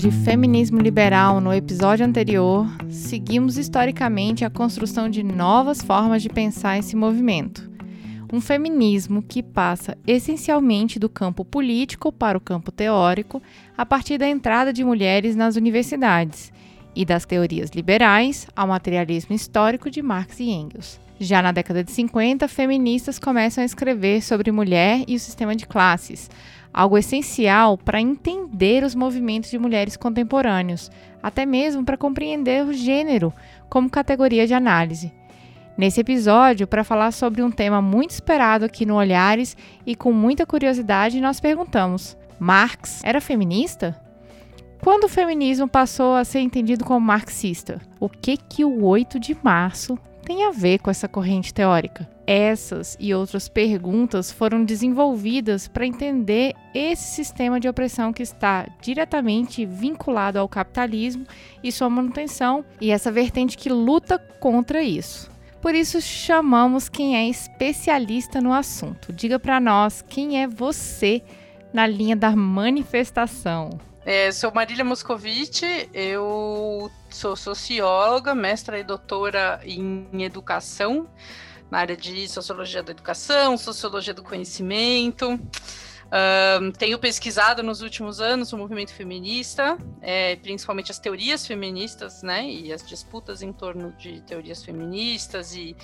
De falarmos de feminismo liberal no episódio anterior, seguimos historicamente a construção de novas formas de pensar esse movimento. Um feminismo que passa essencialmente do campo político para o campo teórico, a partir da entrada de mulheres nas universidades e das teorias liberais ao materialismo histórico de Marx e Engels. Já na década de 50, feministas começam a escrever sobre mulher e o sistema de classes, algo essencial para entender os movimentos de mulheres contemporâneos, até mesmo para compreender o gênero como categoria de análise. Nesse episódio, para falar sobre um tema muito esperado aqui no Olhares e com muita curiosidade, nós perguntamos: Marx era feminista? Quando o feminismo passou a ser entendido como marxista? O que que o 8 de março tem a ver com essa corrente teórica? Essas e outras perguntas foram desenvolvidas para entender esse sistema de opressão que está diretamente vinculado ao capitalismo e sua manutenção, e essa vertente que luta contra isso. Por isso chamamos quem é especialista no assunto. Diga para nós quem é você na linha da manifestação. É, sou Marília Moscovici, eu sou socióloga, mestra e doutora em educação, na área de sociologia da educação, sociologia do conhecimento. Um, tenho pesquisado nos últimos anos o movimento feminista, é, principalmente as teorias feministas, né, e as disputas em torno de teorias feministas e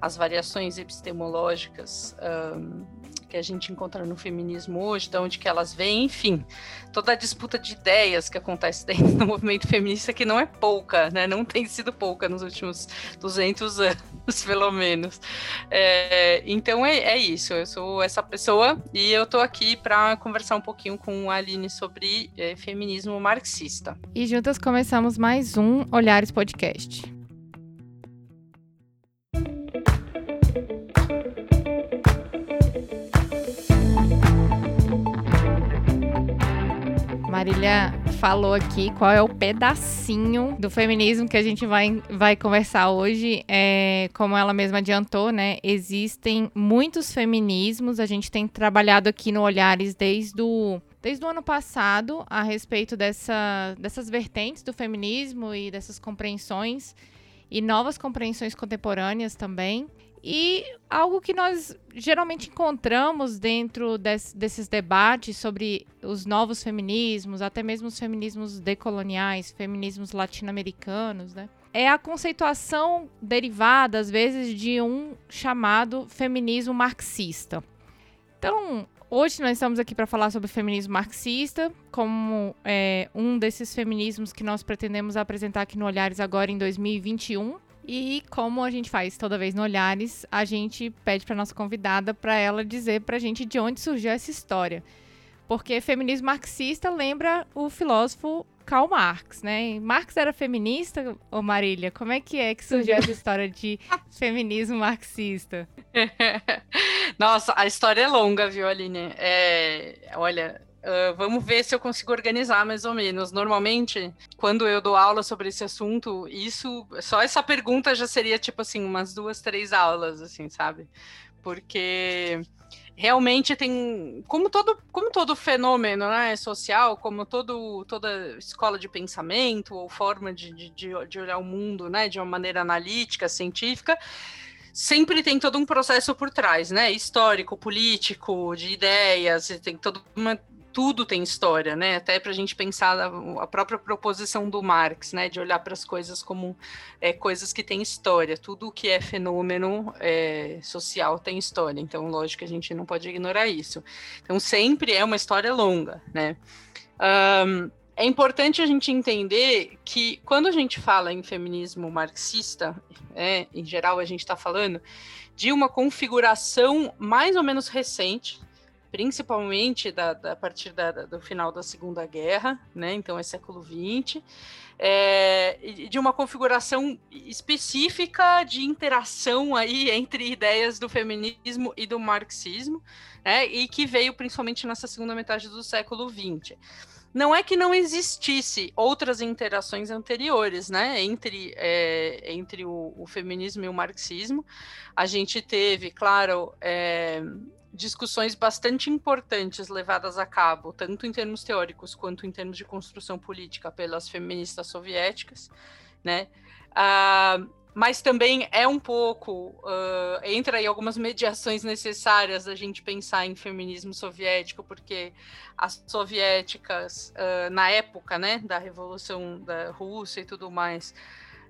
as variações epistemológicas um, que a gente encontra no feminismo hoje, de onde que elas vêm, enfim, toda a disputa de ideias que acontece dentro do movimento feminista, que não é pouca, né, não tem sido pouca nos últimos 200 anos, pelo menos. É, então é, é, isso, eu sou essa pessoa e eu tô aqui para conversar um pouquinho com a Aline sobre é, feminismo marxista. E juntas começamos mais um Olhares Podcast. Marília falou aqui qual é o pedacinho do feminismo que a gente vai, vai conversar hoje. É, como ela mesma adiantou, né? Existem muitos feminismos. A gente tem trabalhado aqui no Olhares desde o desde o ano passado a respeito dessa, dessas vertentes do feminismo e dessas compreensões e novas compreensões contemporâneas também. E algo que nós geralmente encontramos dentro des, desses debates sobre os novos feminismos, até mesmo os feminismos decoloniais, feminismos latino-americanos, né? É a conceituação derivada, às vezes, de um chamado feminismo marxista. Então, hoje nós estamos aqui para falar sobre feminismo marxista, como é, um desses feminismos que nós pretendemos apresentar aqui no Olhares agora em 2021. E como a gente faz toda vez no Olhares, a gente pede para nossa convidada para ela dizer para a gente de onde surgiu essa história. Porque feminismo marxista lembra o filósofo Karl Marx, né? Marx era feminista, ô Marília? Como é que é que surgiu essa história de feminismo marxista? Nossa, a história é longa, viu, Aline? É, olha, Uh, vamos ver se eu consigo organizar mais ou menos. Normalmente, quando eu dou aula sobre esse assunto, isso, só essa pergunta já seria tipo assim, umas duas, três aulas, assim, sabe? Porque realmente tem, como todo, como todo fenômeno né, social, como todo, toda escola de pensamento ou forma de, de, de olhar o mundo, né, de uma maneira analítica, científica, sempre tem todo um processo por trás, né? Histórico, político, de ideias, tem toda uma tudo tem história, né? Até para a gente pensar a, própria proposição do Marx, né? De olhar para as coisas como é, coisas que têm história. Tudo que é fenômeno é, social tem história. Então, lógico que a gente não pode ignorar isso. Então, sempre é uma história longa, né? Um, é importante a gente entender que quando a gente fala em feminismo marxista, é, em geral a gente está falando de uma configuração mais ou menos recente principalmente da, da a partir da, do final da Segunda Guerra, né? Então é século XX, é, de uma configuração específica de interação aí entre ideias do feminismo e do marxismo, né? E que veio principalmente nessa segunda metade do século XX não é que não existisse outras interações anteriores, né, entre, é, entre o, o, feminismo e o marxismo. A gente teve, claro, é, discussões bastante importantes levadas a cabo, tanto em termos teóricos quanto em termos de construção política, pelas feministas soviéticas, né. Ah, mas também é um pouco uh, entra aí algumas mediações necessárias da gente pensar em feminismo soviético, porque as soviéticas uh, na época, né, da revolução da Rússia e tudo mais,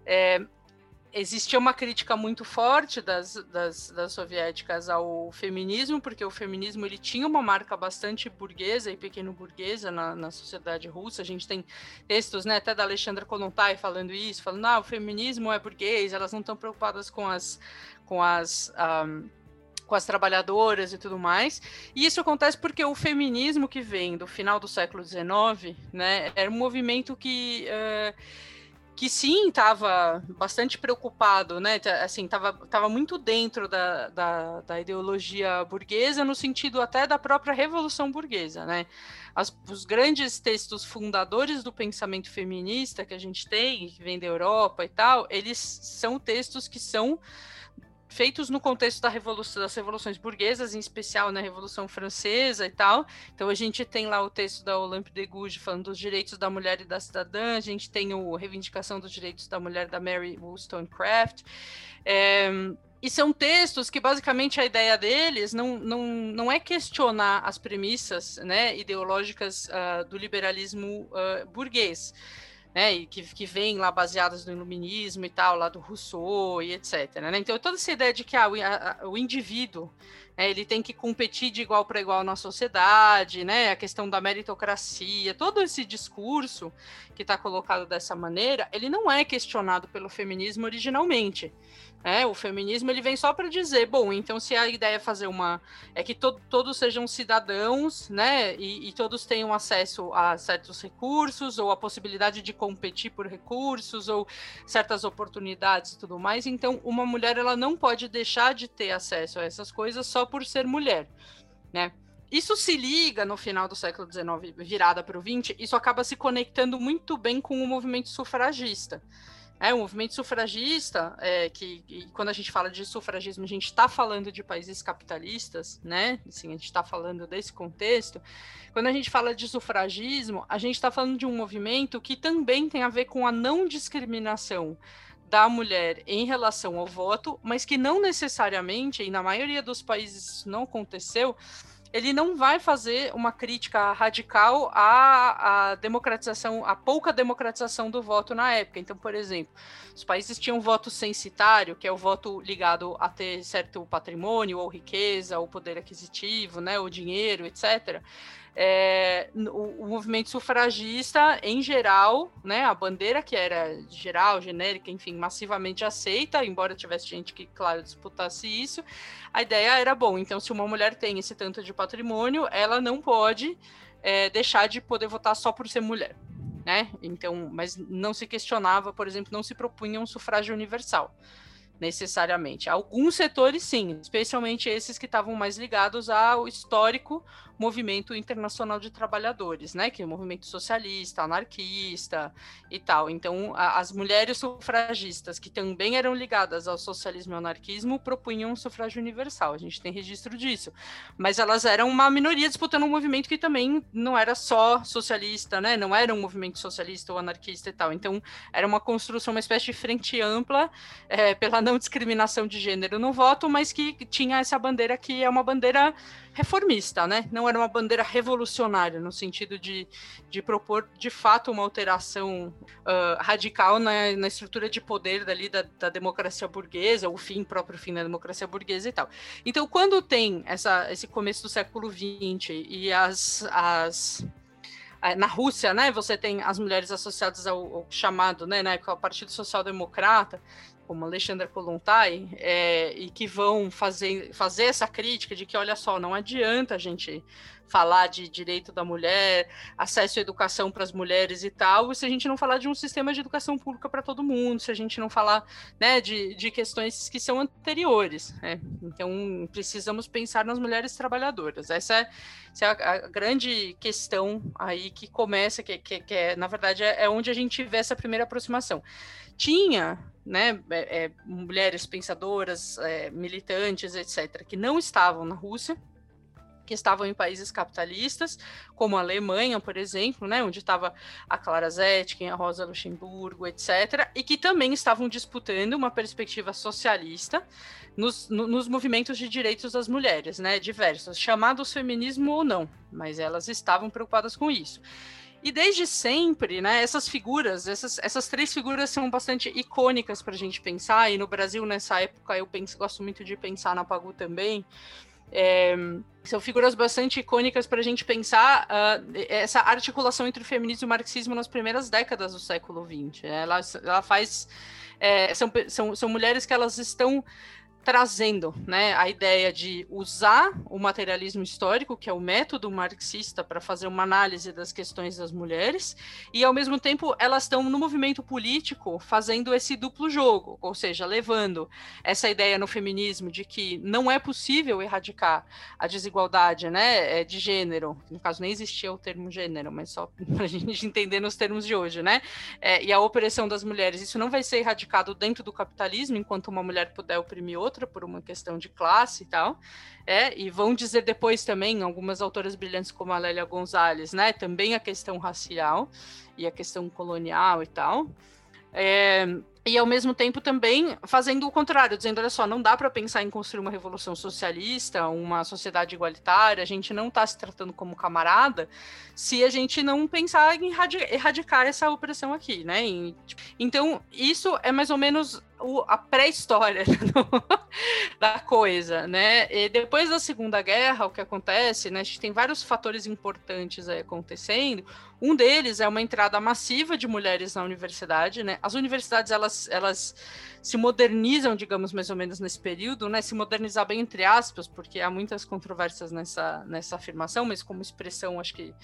é, existia uma crítica muito forte das, das, das, soviéticas ao feminismo, porque o feminismo ele tinha uma marca bastante burguesa e pequeno burguesa na, na sociedade russa. A gente tem textos, né, até da Alexandra Kolontai falando isso, falando, ah, o feminismo é burguês, elas não estão preocupadas com as com as um, com as trabalhadoras e tudo mais. E isso acontece porque o feminismo que vem do final do século XIX, né, era um movimento que uh, que sim estava bastante preocupado, né? Assim, estava tava muito dentro da, da, da, ideologia burguesa, no sentido até da própria revolução burguesa, né? As, os grandes textos fundadores do pensamento feminista que a gente tem, que vem da Europa e tal, eles são textos que são feitos no contexto da revolução, das revoluções burguesas, em especial na Revolução Francesa e tal. Então a gente tem lá o texto da Olympe de Gouges falando dos direitos da mulher e da cidadã, a gente tem o Reivindicação dos Direitos da Mulher da Mary Wollstonecraft. É, e são textos que basicamente a ideia deles não, não, não é questionar as premissas né, ideológicas uh, do liberalismo uh, burguês né, que, que vem lá baseadas no iluminismo e tal, lá do Rousseau e etc. Né? Então, toda essa ideia de que ah, o, a, o indivíduo né, ele tem que competir de igual para igual na sociedade, né, a questão da meritocracia, todo esse discurso que está colocado dessa maneira, ele não é questionado pelo feminismo originalmente. É, o feminismo ele vem só para dizer, bom, então se a ideia é fazer uma é que to todos sejam cidadãos, né, e, e, todos tenham acesso a certos recursos ou a possibilidade de competir por recursos ou certas oportunidades e tudo mais, então uma mulher ela não pode deixar de ter acesso a essas coisas só por ser mulher, né? Isso se liga no final do século XIX, virada para o XX, isso acaba se conectando muito bem com o movimento sufragista. É, o movimento sufragista, é, que quando a gente fala de sufragismo, a gente está falando de países capitalistas, né? Assim, a gente está falando desse contexto. Quando a gente fala de sufragismo, a gente está falando de um movimento que também tem a ver com a não discriminação da mulher em relação ao voto, mas que não necessariamente, e na maioria dos países isso não aconteceu, ele não vai fazer uma crítica radical à, à democratização, à pouca democratização do voto na época. Então, por exemplo, os países tinham voto censitário, que é o voto ligado a ter certo patrimônio ou riqueza, ou poder aquisitivo, né, ou dinheiro, etc é, o, o, movimento sufragista, em geral, né, a bandeira que era geral, genérica, enfim, massivamente aceita, embora tivesse gente que, claro, disputasse isso, a ideia era, bom, então se uma mulher tem esse tanto de patrimônio, ela não pode é, deixar de poder votar só por ser mulher. Né? Então, mas não se questionava, por exemplo, não se propunha um sufrágio universal necessariamente. Alguns setores, sim, especialmente esses que estavam mais ligados ao histórico movimento internacional de trabalhadores, né, que é o movimento socialista, anarquista e tal. Então, a, as mulheres sufragistas, que também eram ligadas ao socialismo e ao anarquismo, propunham um sufrágio universal. A gente tem registro disso. Mas elas eram uma minoria disputando um movimento que também não era só socialista, né, não era um movimento socialista ou anarquista e tal. Então, era uma construção, uma espécie de frente ampla é, pela não discriminação de gênero no voto, mas que tinha essa bandeira que é uma bandeira reformista, né? Não era uma bandeira revolucionária, no sentido de, de propor, de fato, uma alteração uh, radical na, na, estrutura de poder dali da, da, democracia burguesa, o fim, próprio fim da democracia burguesa e tal. Então, quando tem essa, esse começo do século XX e as, as na Rússia, né, você tem as mulheres associadas ao, ao chamado, né, época, ao Partido Social Democrata, como Alexandra Kolontai, é, e que vão fazer, fazer essa crítica de que, olha só, não adianta a gente falar de direito da mulher, acesso à educação para as mulheres e tal, se a gente não falar de um sistema de educação pública para todo mundo, se a gente não falar né, de, de questões que são anteriores. Né? Então, precisamos pensar nas mulheres trabalhadoras. Essa é, essa é a, a, grande questão aí que começa, que, que, que é, na verdade, é, é onde a gente vê essa primeira aproximação. Tinha né, é, é, mulheres pensadoras, é, militantes, etc., que não estavam na Rússia, que estavam em países capitalistas, como a Alemanha, por exemplo, né, onde estava a Clara Zetkin, a Rosa Luxemburgo, etc., e que também estavam disputando uma perspectiva socialista nos, no, nos movimentos de direitos das mulheres, né, diversos, chamados feminismo ou não, mas elas estavam preocupadas com isso. E desde sempre, né, essas figuras, essas, essas três figuras são bastante icônicas para a gente pensar, e no Brasil, nessa época, eu penso, gosto muito de pensar na Pagu também, é, são figuras bastante icônicas para a gente pensar uh, essa articulação entre o feminismo e o marxismo nas primeiras décadas do século XX. Ela, ela faz. É, são, são, são mulheres que elas estão trazendo né, a ideia de usar o materialismo histórico, que é o método marxista, para fazer uma análise das questões das mulheres, e ao mesmo tempo elas estão no movimento político fazendo esse duplo jogo, ou seja, levando essa ideia no feminismo de que não é possível erradicar a desigualdade né, é, de gênero, no caso nem existia o termo gênero, mas só para a gente entender nos termos de hoje, né? É, e a opressão das mulheres, isso não vai ser erradicado dentro do capitalismo, enquanto uma mulher puder oprimir outra outra por uma questão de classe e tal. É, e vão dizer depois também, algumas autoras brilhantes como a Lélia Gonzalez, né, também a questão racial e a questão colonial e tal. É, e ao mesmo tempo também fazendo o contrário, dizendo: olha só, não dá para pensar em construir uma revolução socialista, uma sociedade igualitária, a gente não está se tratando como camarada se a gente não pensar em erradicar essa opressão aqui, né? Tipo, então, isso é mais ou menos o, a pré-história da coisa, né? E depois da Segunda Guerra, o que acontece, né? A gente tem vários fatores importantes acontecendo. Um deles é uma entrada massiva de mulheres na universidade, né? As universidades elas, elas se modernizam, digamos, mais ou menos nesse período, né? Se modernizar bem entre aspas, porque há muitas controvérsias nessa, nessa afirmação, mas como expressão, acho que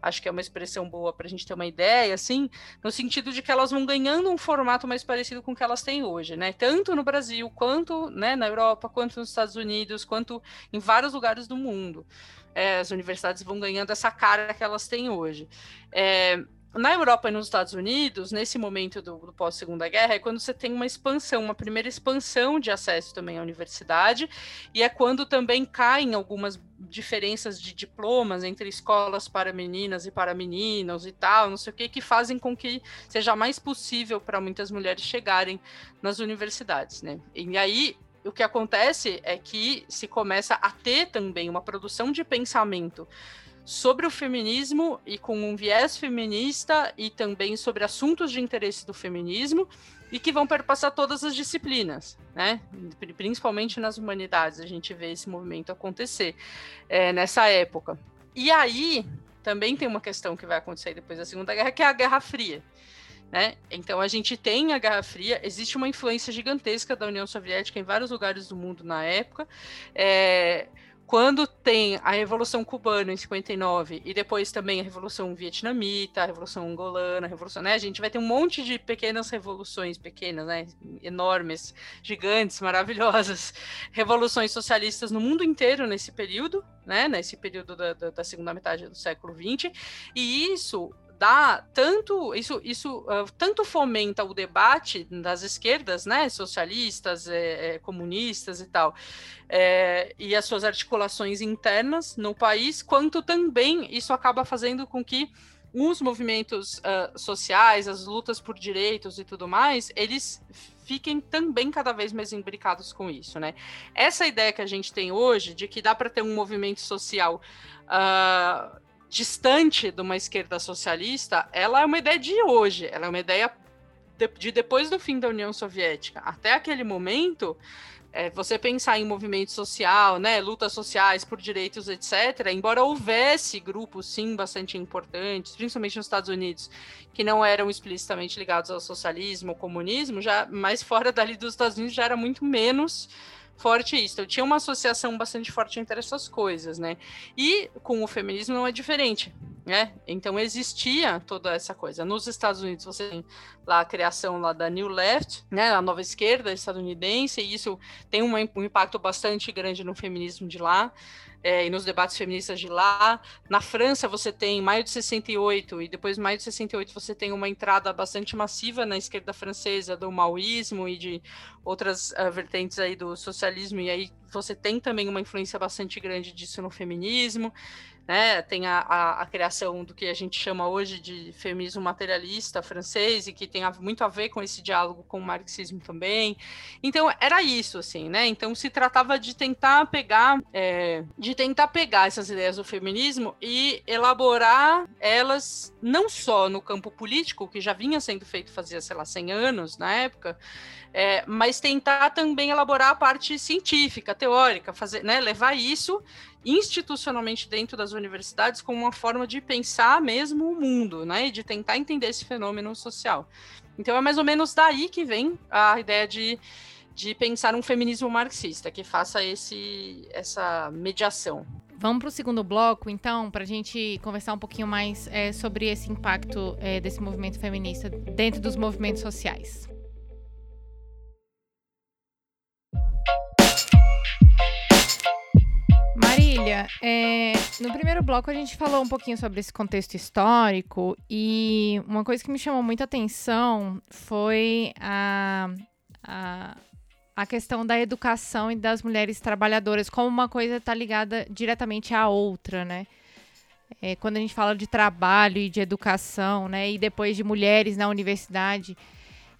acho que é uma expressão boa para a gente ter uma ideia, assim, no sentido de que elas vão ganhando um formato mais parecido com o que elas têm hoje, né? Tanto no Brasil, quanto né, na Europa, quanto nos Estados Unidos, quanto em vários lugares do mundo. É, as universidades vão ganhando essa cara que elas têm hoje. É, na Europa e nos Estados Unidos, nesse momento do, do pós-segunda guerra, é quando você tem uma expansão, uma primeira expansão de acesso também à universidade, e é quando também caem algumas diferenças de diplomas entre escolas para meninas e para meninos e tal, não sei o que, que fazem com que seja mais possível para muitas mulheres chegarem nas universidades, né? E aí o que acontece é que se começa a ter também uma produção de pensamento sobre o feminismo e com um viés feminista e também sobre assuntos de interesse do feminismo e que vão perpassar todas as disciplinas, né? Principalmente nas humanidades, a gente vê esse movimento acontecer é, nessa época. E aí também tem uma questão que vai acontecer depois da Segunda Guerra, que é a Guerra Fria. Né? Então a gente tem a Guerra Fria, existe uma influência gigantesca da União Soviética em vários lugares do mundo na época. É, quando tem a Revolução Cubana em 59 e depois também a Revolução Vietnamita, a Revolução Angolana, a Revolução, né? A gente vai ter um monte de pequenas revoluções, pequenas, né? Enormes, gigantes, maravilhosas, revoluções socialistas no mundo inteiro nesse período, né? Nesse período da, da, da segunda metade do século XX, e isso dá tanto isso isso uh, tanto fomenta o debate das esquerdas né socialistas é, é, comunistas e tal é, e as suas articulações internas no país quanto também isso acaba fazendo com que os movimentos uh, sociais as lutas por direitos e tudo mais eles fiquem também cada vez mais imbricados com isso, né? Essa ideia que a gente tem hoje de que dá para ter um movimento social uh, distante de uma esquerda socialista, ela é uma ideia de hoje, ela é uma ideia de depois do fim da União Soviética até aquele momento, é, você pensar em movimento social, né, lutas sociais por direitos, etc., embora houvesse grupos, sim, bastante importantes, principalmente nos Estados Unidos, que não eram explicitamente ligados ao socialismo, ao comunismo, já mais fora dali dos Estados Unidos já era muito menos forte isso. Então, tinha uma associação bastante forte entre essas coisas, né? E com o feminismo não é diferente, né? Então, existia toda essa coisa. Nos Estados Unidos, você tem lá a criação lá da New Left, né? A nova esquerda estadunidense, e isso tem um, um impacto bastante grande no feminismo de lá é, e nos debates feministas de lá. Na França, você tem maio de 68, e depois de maio de 68 você tem uma entrada bastante massiva na esquerda francesa do maoísmo e de outras uh, vertentes aí do socialismo, e aí você tem também uma influência bastante grande disso no feminismo né? Tem a, a, a, criação do que a gente chama hoje de feminismo materialista francês e que tem a, muito a ver com esse diálogo com o marxismo também. Então era isso, assim, né? Então se tratava de tentar pegar, é, de tentar pegar essas ideias do feminismo e elaborar elas não só no campo político, que já vinha sendo feito fazia, sei lá, 100 anos na época, é, mas tentar também elaborar a parte científica, teórica, fazer, né, levar isso institucionalmente dentro das universidades como uma forma de pensar mesmo o mundo, né, e de tentar entender esse fenômeno social. Então é mais ou menos daí que vem a ideia de, de pensar um feminismo marxista que faça esse, essa mediação. Vamos para o segundo bloco, então, para a gente conversar um pouquinho mais é, sobre esse impacto é, desse movimento feminista dentro dos movimentos sociais. Marília, é, no primeiro bloco a gente falou um pouquinho sobre esse contexto histórico e uma coisa que me chamou muita atenção foi a, a, a questão da educação e das mulheres trabalhadoras, como uma coisa está ligada diretamente à outra, né? É, quando a gente fala de trabalho e de educação, né, e depois de mulheres na universidade,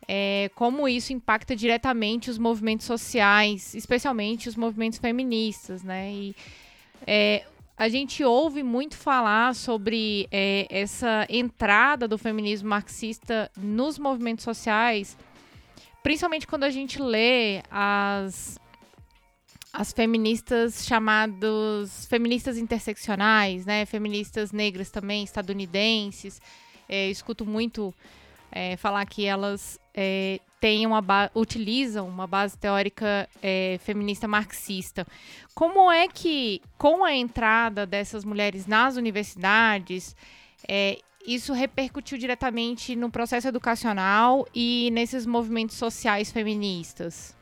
é, como isso impacta diretamente os movimentos sociais, especialmente os movimentos feministas, né? E é, a gente ouve muito falar sobre é, essa entrada do feminismo marxista nos movimentos sociais, principalmente quando a gente lê as as feministas chamadas feministas interseccionais, né? Feministas negras também, estadunidenses. É, escuto muito é, falar que elas é, têm uma utilizam uma base teórica é, feminista marxista. Como é que, com a entrada dessas mulheres nas universidades, é, isso repercutiu diretamente no processo educacional e nesses movimentos sociais feministas?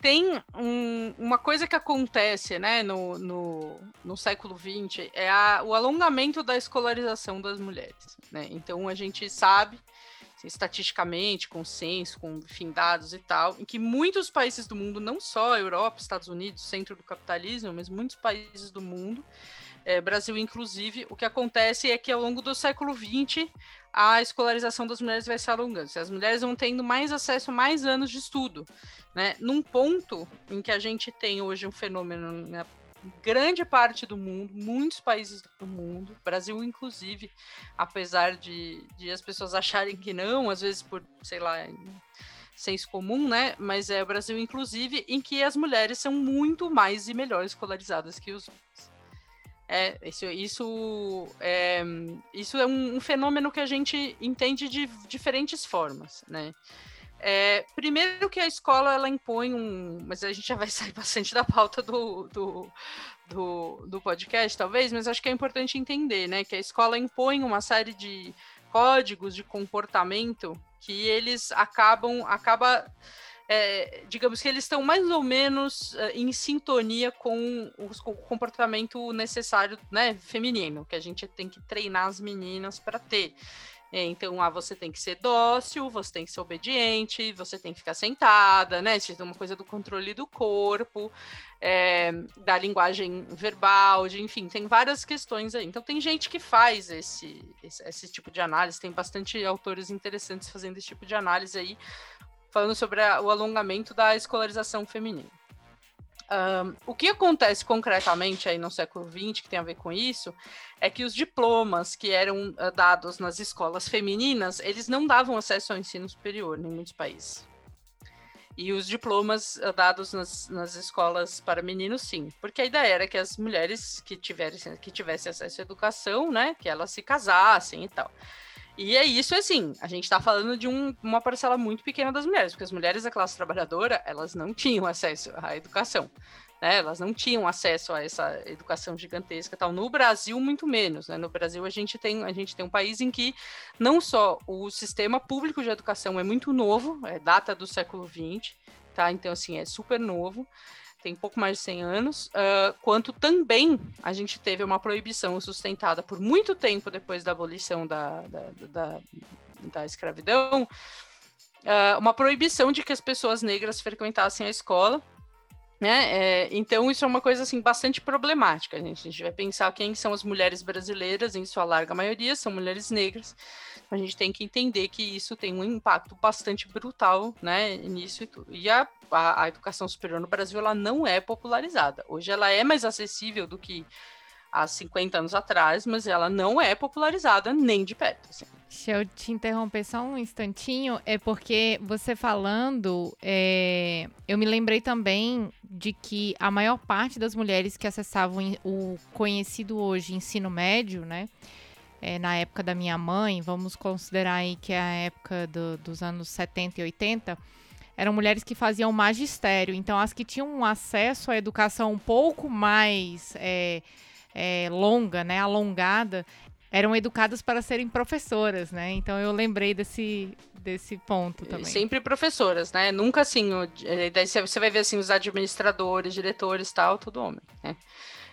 tem um, uma coisa que acontece né, no, no, no século XX é a, o alongamento da escolarização das mulheres. Né? Então a gente sabe assim, estatisticamente, com censo, com enfim, dados e tal, em que muitos países do mundo, não só Europa, Estados Unidos, centro do capitalismo, mas muitos países do mundo, é, Brasil inclusive, o que acontece é que ao longo do século XX a escolarização das mulheres vai se alongando. As mulheres vão tendo mais acesso a mais anos de estudo. Né? Num ponto em que a gente tem hoje um fenômeno né, grande parte do mundo, muitos países do mundo, Brasil inclusive, apesar de, de as pessoas acharem que não, às vezes por, sei lá, senso comum, né? Mas é o Brasil inclusive em que as mulheres são muito mais e melhor escolarizadas que os homens. É, isso, isso, é, isso é um, um fenômeno que a gente entende de diferentes formas, né? É, primeiro que a escola ela impõe um. Mas a gente já vai sair bastante da pauta do, do, do, do, podcast, talvez, mas acho que é importante entender, né? Que a escola impõe uma série de códigos de comportamento que eles acabam. acaba é, digamos que eles estão mais ou menos uh, em sintonia com o comportamento necessário, né, feminino, que a gente tem que treinar as meninas para ter. É, então, ah, você tem que ser dócil, você tem que ser obediente, você tem que ficar sentada, né? Isso é uma coisa do controle do corpo, é, da linguagem verbal, de, enfim, tem várias questões aí. Então, tem gente que faz esse, esse, esse tipo de análise, tem bastante autores interessantes fazendo esse tipo de análise aí, falando sobre a, o alongamento da escolarização feminina. O que acontece concretamente aí no século XX, que tem a ver com isso, é que os diplomas que eram uh, dados nas escolas femininas, eles não davam acesso ao ensino superior em muitos países. E os diplomas uh, dados nas, nas, escolas para meninos, sim. Porque a ideia era que as mulheres que tivessem, que tivessem acesso à educação, né, que elas se casassem e tal. E é isso, assim, a gente está falando de um, uma parcela muito pequena das mulheres, porque as mulheres da classe trabalhadora, elas não tinham acesso à educação, né? Elas não tinham acesso a essa educação gigantesca tal. No Brasil, muito menos, né? No Brasil, a gente tem, a gente tem um país em que não só o sistema público de educação é muito novo, é data do século XX, tá? Então, assim, é super novo tem pouco mais de 100 anos, uh, quanto também a gente teve uma proibição sustentada por muito tempo depois da abolição da, da, da, da escravidão, uh, uma proibição de que as pessoas negras frequentassem a escola, né? É, então, isso é uma coisa assim, bastante problemática. Gente, a gente vai pensar quem são as mulheres brasileiras, em sua larga maioria, são mulheres negras. A gente tem que entender que isso tem um impacto bastante brutal né, nisso e tudo. E a, a, a educação superior no Brasil ela não é popularizada. Hoje ela é mais acessível do que há 50 anos atrás, mas ela não é popularizada nem de perto. Assim. Deixa eu te interromper só um instantinho, é porque você falando, é, eu me lembrei também de que a maior parte das mulheres que acessavam o conhecido hoje ensino médio, né? É, na época da minha mãe, vamos considerar aí que é a época do, dos anos 70 e 80, eram mulheres que faziam magistério. Então, as que tinham um acesso à educação um pouco mais é, é, longa, né, alongada, eram educadas para serem professoras, né? Então eu lembrei desse, desse ponto também. Sempre professoras, né? Nunca assim, é, daí você vai ver assim os administradores, diretores, tal, tudo homem, né?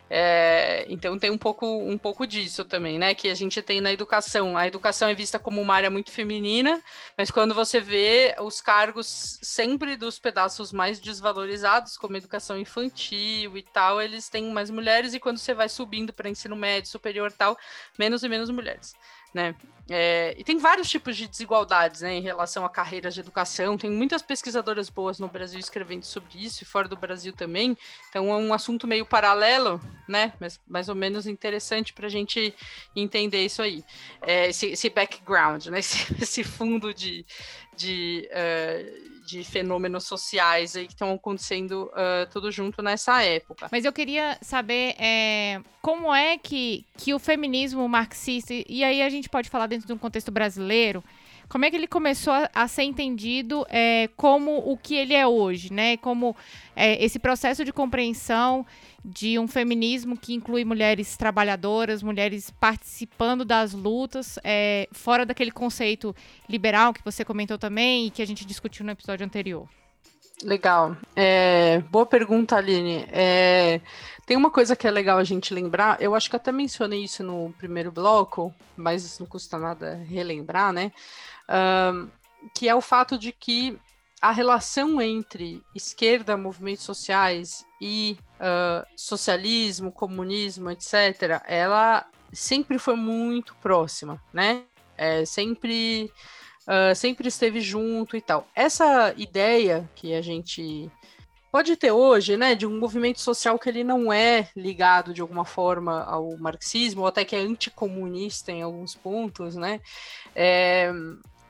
É, então tem um pouco, um pouco disso também, né? Que a gente tem na educação. A educação é vista como uma área muito feminina, mas quando você vê os cargos sempre dos pedaços mais desvalorizados, como educação infantil e tal, eles têm mais mulheres, e quando você vai subindo para ensino médio, superior tal, menos e menos mulheres né? É, e tem vários tipos de desigualdades né, em relação a carreiras de educação. Tem muitas pesquisadoras boas no Brasil escrevendo sobre isso e fora do Brasil também. Então é um assunto meio paralelo, né? Mas mais ou menos interessante para a gente entender isso aí. É, esse, esse, background, né? Esse, esse fundo de, de, uh, de fenômenos sociais aí que estão acontecendo uh, tudo junto nessa época. Mas eu queria saber é, como é que, que o feminismo marxista, e aí a gente pode falar dentro de um contexto brasileiro, como é que ele começou a, a ser entendido é, como o que ele é hoje, né? Como é, esse processo de compreensão de um feminismo que inclui mulheres trabalhadoras, mulheres participando das lutas, é, fora daquele conceito liberal que você comentou também e que a gente discutiu no episódio anterior. Legal. É, boa pergunta, Aline. É, tem uma coisa que é legal a gente lembrar, eu acho que até mencionei isso no primeiro bloco, mas não custa nada relembrar, né? Que é o fato de que a relação entre esquerda, movimentos sociais e uh, socialismo, comunismo, etc., ela sempre foi muito próxima, né? É, sempre, uh, sempre esteve junto e tal. Essa ideia que a gente pode ter hoje, né, de um movimento social que ele não é ligado de alguma forma ao marxismo, ou até que é anticomunista em alguns pontos, né? É,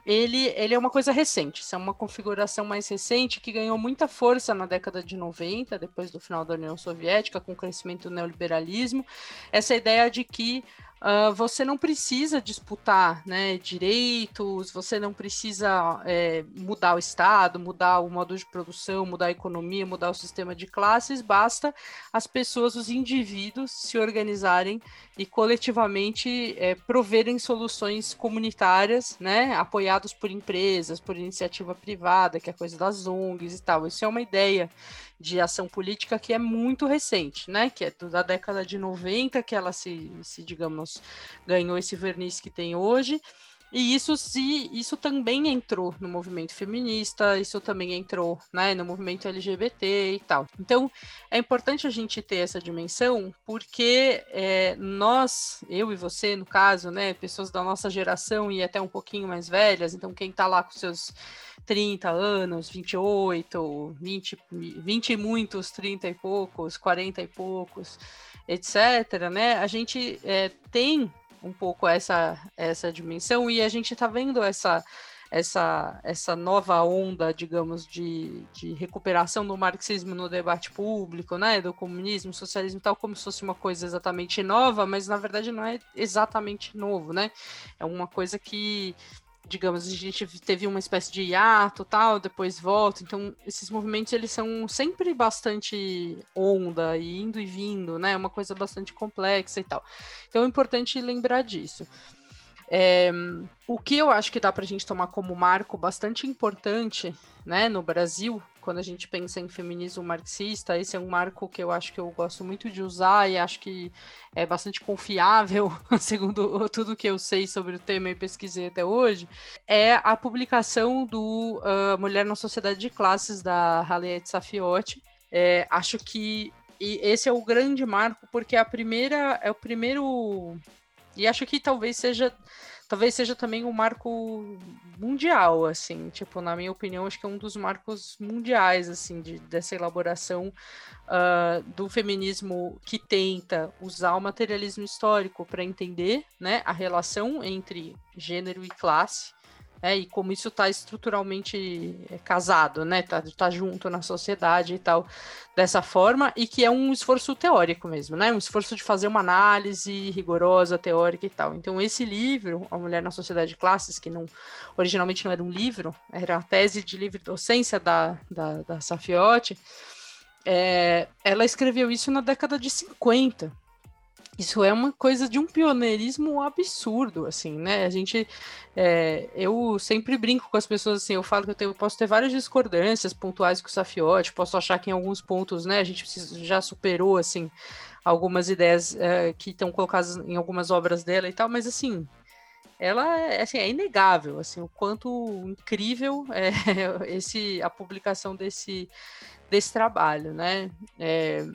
ele, ele é uma coisa recente, isso é uma configuração mais recente que ganhou muita força na década de 90, depois do final da União Soviética, com o crescimento do neoliberalismo, essa ideia de que Uh, você não precisa disputar né, direitos, você não precisa é, mudar o Estado, mudar o modo de produção, mudar a economia, mudar o sistema de classes, basta as pessoas, os indivíduos, se organizarem e coletivamente é, proverem soluções comunitárias, né, apoiados por empresas, por iniciativa privada, que é coisa das ONGs e tal. Isso é uma ideia de ação política que é muito recente, né? Que é da década de 90 que ela se, se digamos, ganhou esse verniz que tem hoje. E isso se isso também entrou no movimento feminista, isso também entrou né, no movimento LGBT e tal. Então é importante a gente ter essa dimensão, porque é, nós, eu e você, no caso, né, pessoas da nossa geração e até um pouquinho mais velhas, então quem está lá com seus 30 anos, 28, 20, 20 e muitos, 30 e poucos, 40 e poucos, etc., né? A gente é, tem um pouco essa, essa dimensão e a gente está vendo essa, essa, essa nova onda, digamos, de, de recuperação do marxismo no debate público, né, do comunismo, socialismo tal, como se fosse uma coisa exatamente nova, mas na verdade não é exatamente novo, né, é uma coisa que digamos, a gente teve uma espécie de hiato, tal, depois volta. Então, esses movimentos eles são sempre bastante onda indo e vindo, né? Uma coisa bastante complexa e tal. Então, é importante lembrar disso. É, o que eu acho que dá para a gente tomar como marco bastante importante, né, no Brasil, quando a gente pensa em feminismo marxista, esse é um marco que eu acho que eu gosto muito de usar e acho que é bastante confiável, segundo tudo que eu sei sobre o tema e pesquisei até hoje, é a publicação do uh, Mulher na Sociedade de Classes, da Harriet Safiotti. É, acho que esse é o grande marco, porque é a primeira, é o primeiro. E acho que talvez seja talvez seja também um marco mundial, assim, tipo, na minha opinião, acho que é um dos marcos mundiais, assim, de, dessa elaboração uh, do feminismo que tenta usar o materialismo histórico para entender, né, a relação entre gênero e classe, é, e como isso está estruturalmente é, casado, né? Tá, tá junto na sociedade e tal, dessa forma, e que é um esforço teórico mesmo, né? Um esforço de fazer uma análise rigorosa, teórica e tal. Então, esse livro, A Mulher na Sociedade de Classes, que não originalmente não era um livro, era a tese de livre docência da, da, da Safiotti, é, ela escreveu isso na década de 50, isso é uma coisa de um pioneirismo absurdo, assim, né? A gente, é, eu sempre brinco com as pessoas assim, eu falo que eu tenho, posso ter várias discordâncias pontuais com o Safiotti, posso achar que em alguns pontos, né, a gente já superou, assim, algumas ideias é, que estão colocadas em algumas obras dela e tal, mas assim, ela é, assim, é inegável, assim, o quanto incrível é esse, a publicação desse, desse trabalho, né? É,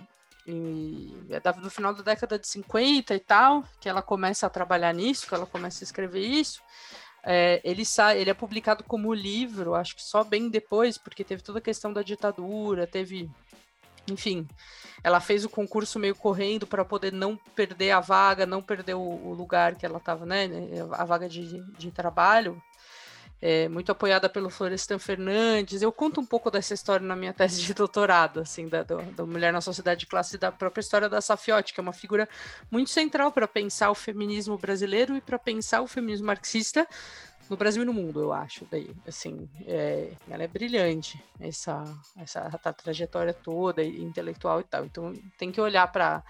e é no final da década de 50 e tal, que ela começa a trabalhar nisso, que ela começa a escrever isso. É, ele, sai, ele é publicado como livro, acho que só bem depois, porque teve toda a questão da ditadura, teve. Enfim, ela fez o concurso meio correndo para poder não perder a vaga, não perder o, o lugar que ela estava, né? A vaga de, de trabalho, é, muito apoiada pelo Florestan Fernandes. Eu conto um pouco dessa história na minha tese de doutorado, assim, da, do, da mulher na sociedade de classe e da própria história da Safiotti, que é uma figura muito central para pensar o feminismo brasileiro e para pensar o feminismo marxista no Brasil e no mundo, eu acho. Daí, assim, é, ela é brilhante, essa, essa trajetória toda, intelectual e tal. Então, tem que olhar para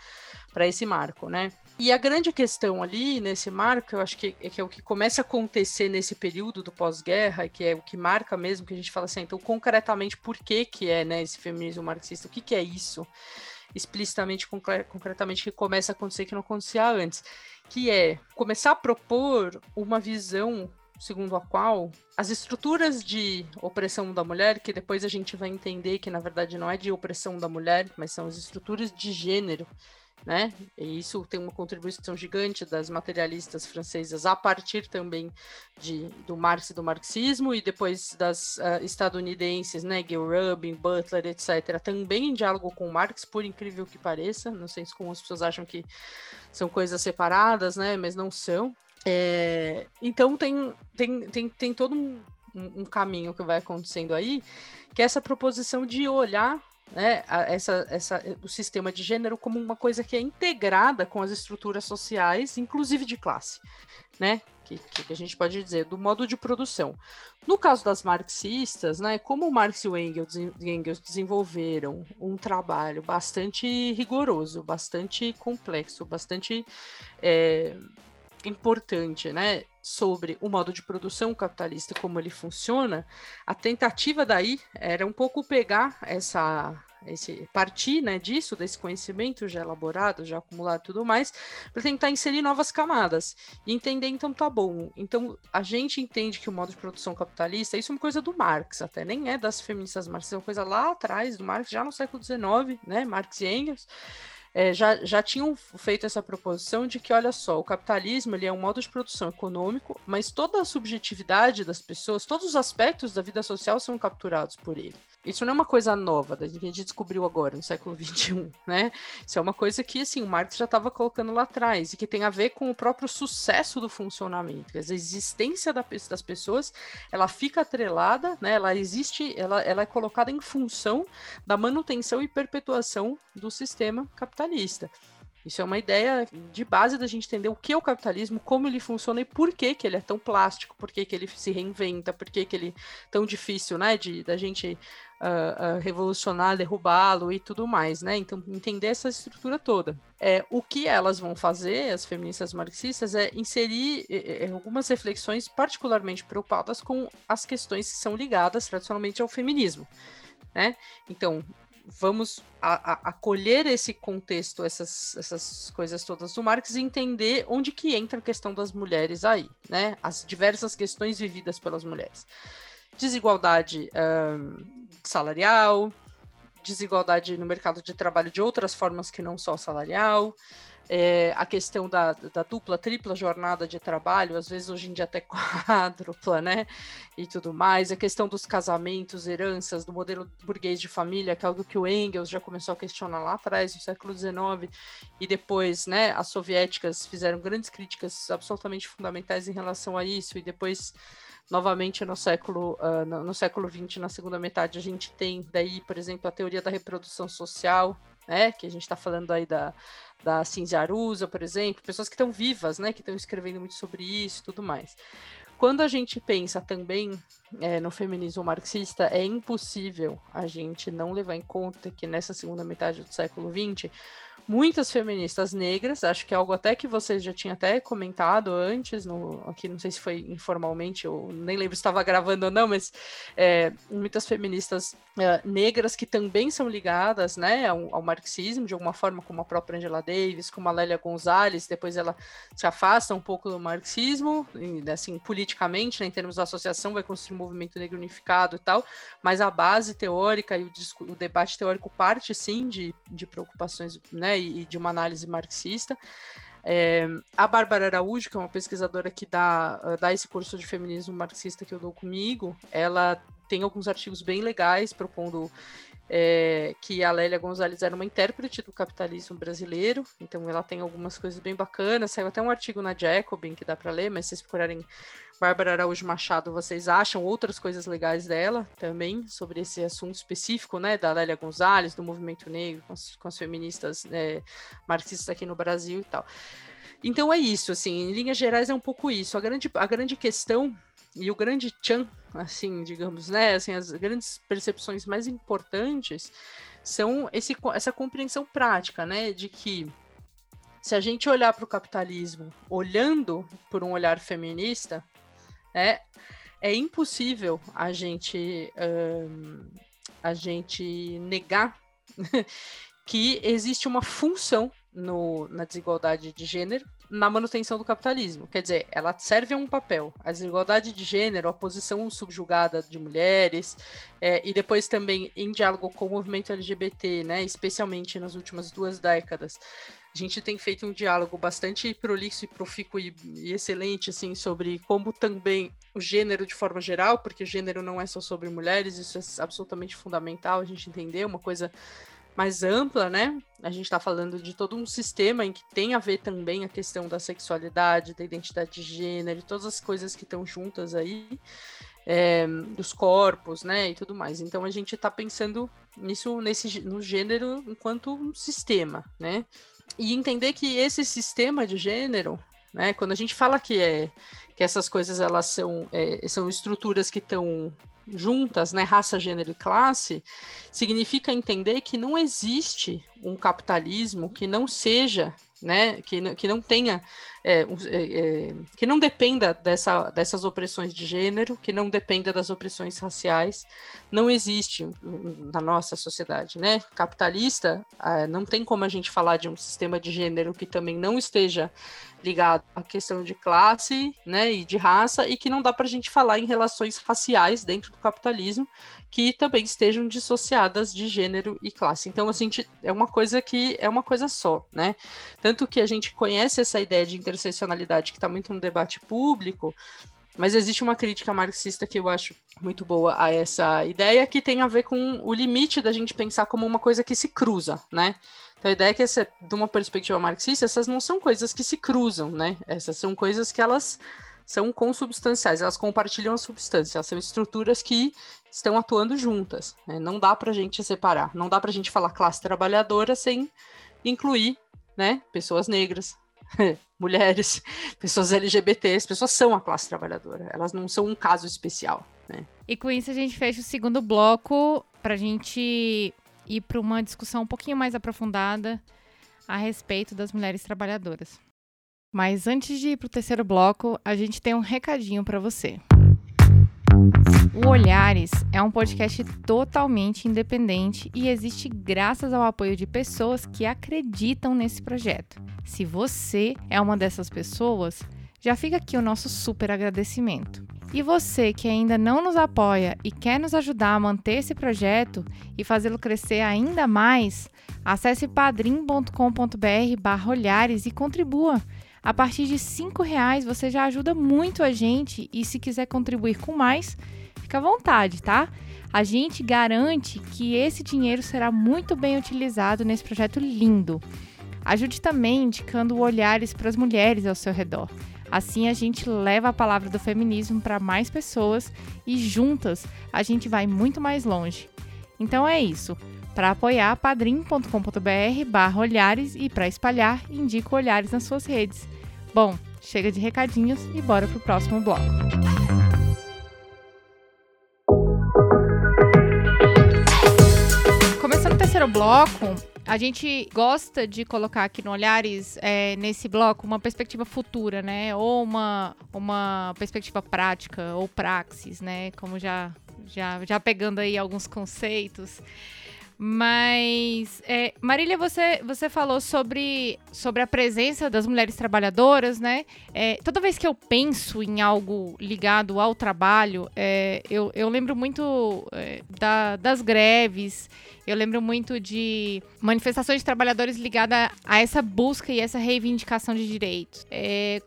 esse marco, né? E a grande questão ali, nesse marco, eu acho que é, que é o que começa a acontecer nesse período do pós-guerra, que é o que marca mesmo, que a gente fala assim, então, concretamente, por que que é, né, esse feminismo marxista? O que que é isso? explicitamente, concretamente, que começa a acontecer que não acontecia antes, que é começar a propor uma visão segundo a qual as estruturas de opressão da mulher, que depois a gente vai entender que na verdade não é de opressão da mulher, mas são as estruturas de gênero, né? E isso tem uma contribuição gigante das materialistas francesas a partir também de, do Marx e do marxismo e depois das uh, estadunidenses, né? Gil Rubin, Butler, etc. Também em diálogo com Marx, por incrível que pareça. Não sei se como as pessoas acham que são coisas separadas, né? Mas não são. É, então tem, tem, tem, tem todo um, um, caminho que vai acontecendo aí, que é essa proposição de olhar né, a, essa, essa, o sistema de gênero como uma coisa que é integrada com as estruturas sociais, inclusive de classe, né? Que, que a gente pode dizer, do modo de produção. No caso das marxistas, né, como Marx e o Engels, Engels desenvolveram um trabalho bastante rigoroso, bastante complexo, bastante é, importante, né, sobre o modo de produção capitalista, como ele funciona, a tentativa daí era um pouco pegar essa esse partir né, disso, desse conhecimento já elaborado, já acumulado e tudo mais, para tentar inserir novas camadas e entender, então, tá bom. Então, a gente entende que o modo de produção capitalista, isso é uma coisa do Marx, até nem é das feministas marxistas, é uma coisa lá atrás do Marx, já no século XIX, né, Marx e Engels, é, já, já tinham feito essa proposição de que, olha só, o capitalismo ele é um modo de produção econômico, mas toda a subjetividade das pessoas, todos os aspectos da vida social são capturados por ele. Isso não é uma coisa nova, que a gente descobriu agora, no século XXI, né? Isso é uma coisa que, assim, o Marx já estava colocando lá atrás, e que tem a ver com o próprio sucesso do funcionamento. A existência das pessoas, ela fica atrelada, né? Ela existe, ela, ela é colocada em função da manutenção e perpetuação do sistema capitalista. Isso é uma ideia de base da gente entender o que é o capitalismo, como ele funciona e por que, que ele é tão plástico, por que, que ele se reinventa, por que, que ele é tão difícil, né, de da gente uh, uh, revolucionar, derrubá-lo e tudo mais, né? Então, entender essa estrutura toda. É, o que elas vão fazer, as feministas marxistas, é inserir é, algumas reflexões particularmente preocupadas com as questões que são ligadas tradicionalmente ao feminismo. Né? Então, vamos a, a, acolher esse contexto, essas, essas coisas todas do Marx e entender onde que entra a questão das mulheres aí, né? As diversas questões vividas pelas mulheres. Desigualdade um, salarial, desigualdade no mercado de trabalho de outras formas que não só salarial, é, a questão da, da, dupla, tripla jornada de trabalho, às vezes hoje em dia até quádrupla, né? E tudo mais, a questão dos casamentos, heranças, do modelo burguês de família, que é algo que o Engels já começou a questionar lá atrás, no século XIX, e depois, né, as soviéticas fizeram grandes críticas absolutamente fundamentais em relação a isso, e depois novamente no século uh, no, no, século XX, na segunda metade, a gente tem daí, por exemplo, a teoria da reprodução social, né, que a gente está falando aí da, da Cinzia Arusa, por exemplo, pessoas que estão vivas, né, que estão escrevendo muito sobre isso e tudo mais. Quando a gente pensa também é, no feminismo marxista, é impossível a gente não levar em conta que nessa segunda metade do século XX muitas feministas negras, acho que é algo até que você já tinha até comentado antes, no, aqui não sei se foi informalmente, ou nem lembro se estava gravando ou não, mas é, muitas feministas é, negras que também são ligadas né, ao, ao, marxismo, de alguma forma, como a própria Angela Davis, como a Lélia Gonzalez, depois ela se afasta um pouco do marxismo, e, assim, politicamente, né, em termos da associação, vai construir movimento negro unificado e tal, mas a base teórica e o, o debate teórico parte sim de, de preocupações né, né, e, de uma análise marxista. É, a Bárbara Araújo, que é uma pesquisadora que dá, dá esse curso de feminismo marxista que eu dou comigo, ela tem alguns artigos bem legais propondo é, que a Lélia Gonzalez era uma intérprete do capitalismo brasileiro, então ela tem algumas coisas bem bacanas. Saiu até um artigo na Jacobin que dá para ler, mas se vocês procurarem Bárbara Araújo Machado, vocês acham outras coisas legais dela também, sobre esse assunto específico, né, da Lélia Gonzalez, do movimento negro, com as, com as feministas é, marxistas aqui no Brasil e tal. Então é isso, assim, em linhas gerais é um pouco isso. A grande, a grande questão e o grande tchan, assim, digamos, né, assim, as grandes percepções mais importantes são esse, essa compreensão prática, né, de que se a gente olhar para o capitalismo olhando por um olhar feminista, é, é impossível a gente, um, a gente negar que existe uma função no, na desigualdade de gênero na manutenção do capitalismo. Quer dizer, ela serve a um papel. A desigualdade de gênero, a posição subjugada de mulheres, é, e depois também em diálogo com o movimento LGBT, né, especialmente nas últimas duas décadas. A gente tem feito um diálogo bastante prolixo e profícuo e, e, excelente, assim, sobre como também o gênero de forma geral, porque gênero não é só sobre mulheres, isso é absolutamente fundamental a gente entender, uma coisa mais ampla, né? A gente está falando de todo um sistema em que tem a ver também a questão da sexualidade, da identidade de gênero, todas as coisas que estão juntas aí, é, dos corpos, né, e tudo mais. Então a gente está pensando nisso, nesse, no gênero enquanto um sistema, né? E entender que esse sistema de gênero, né, quando a gente fala que é que essas coisas elas são, é, são estruturas que estão juntas, né, raça, gênero e classe, significa entender que não existe um capitalismo que não seja né, que, que não tenha, é, é, é, que não dependa dessa, dessas opressões de gênero, que não dependa das opressões raciais, não existe na nossa sociedade, né? Capitalista, ah, não tem como a gente falar de um sistema de gênero que também não esteja ligado à questão de classe, né, e de raça, e que não dá para a gente falar em relações raciais dentro do capitalismo, que também estejam dissociadas de gênero e classe. Então, a gente é uma coisa que é uma coisa só, né? Tanto que a gente conhece essa ideia de interseccionalidade que está muito no debate público, mas existe uma crítica marxista que eu acho muito boa a essa ideia, que tem a ver com o limite da gente pensar como uma coisa que se cruza, né? Então a ideia é que, essa, de uma perspectiva marxista, essas não são coisas que se cruzam, né? Essas são coisas que elas são consubstanciais, elas compartilham a substância, elas são estruturas que estão atuando juntas. Né? Não dá para a gente separar, não dá para a gente falar classe trabalhadora sem incluir né, pessoas negras, mulheres, pessoas LGBTs, pessoas são a classe trabalhadora, elas não são um caso especial. Né? E com isso a gente fecha o segundo bloco para a gente ir para uma discussão um pouquinho mais aprofundada a respeito das mulheres trabalhadoras. Mas antes de ir para o terceiro bloco, a gente tem um recadinho para você. O Olhares é um podcast totalmente independente e existe graças ao apoio de pessoas que acreditam nesse projeto. Se você é uma dessas pessoas, já fica aqui o nosso super agradecimento. E você que ainda não nos apoia e quer nos ajudar a manter esse projeto e fazê-lo crescer ainda mais, acesse padrim.com.br/olhares e contribua. A partir de R$ reais você já ajuda muito a gente e se quiser contribuir com mais, fica à vontade, tá? A gente garante que esse dinheiro será muito bem utilizado nesse projeto lindo. Ajude também indicando olhares para as mulheres ao seu redor. Assim a gente leva a palavra do feminismo para mais pessoas e juntas a gente vai muito mais longe. Então é isso. Para apoiar, padrim.com.br barra olhares e para espalhar, indica olhares nas suas redes. Bom, chega de recadinhos e bora pro próximo bloco. Começando o terceiro bloco, a gente gosta de colocar aqui no Olhares, é, nesse bloco, uma perspectiva futura, né? Ou uma, uma perspectiva prática, ou praxis, né? Como já, já, já pegando aí alguns conceitos. Mas, é, Marília, você, você falou sobre, sobre a presença das mulheres trabalhadoras, né? É, toda vez que eu penso em algo ligado ao trabalho, é, eu, eu lembro muito é, da, das greves, eu lembro muito de manifestações de trabalhadores ligadas a, a essa busca e essa reivindicação de direitos. É,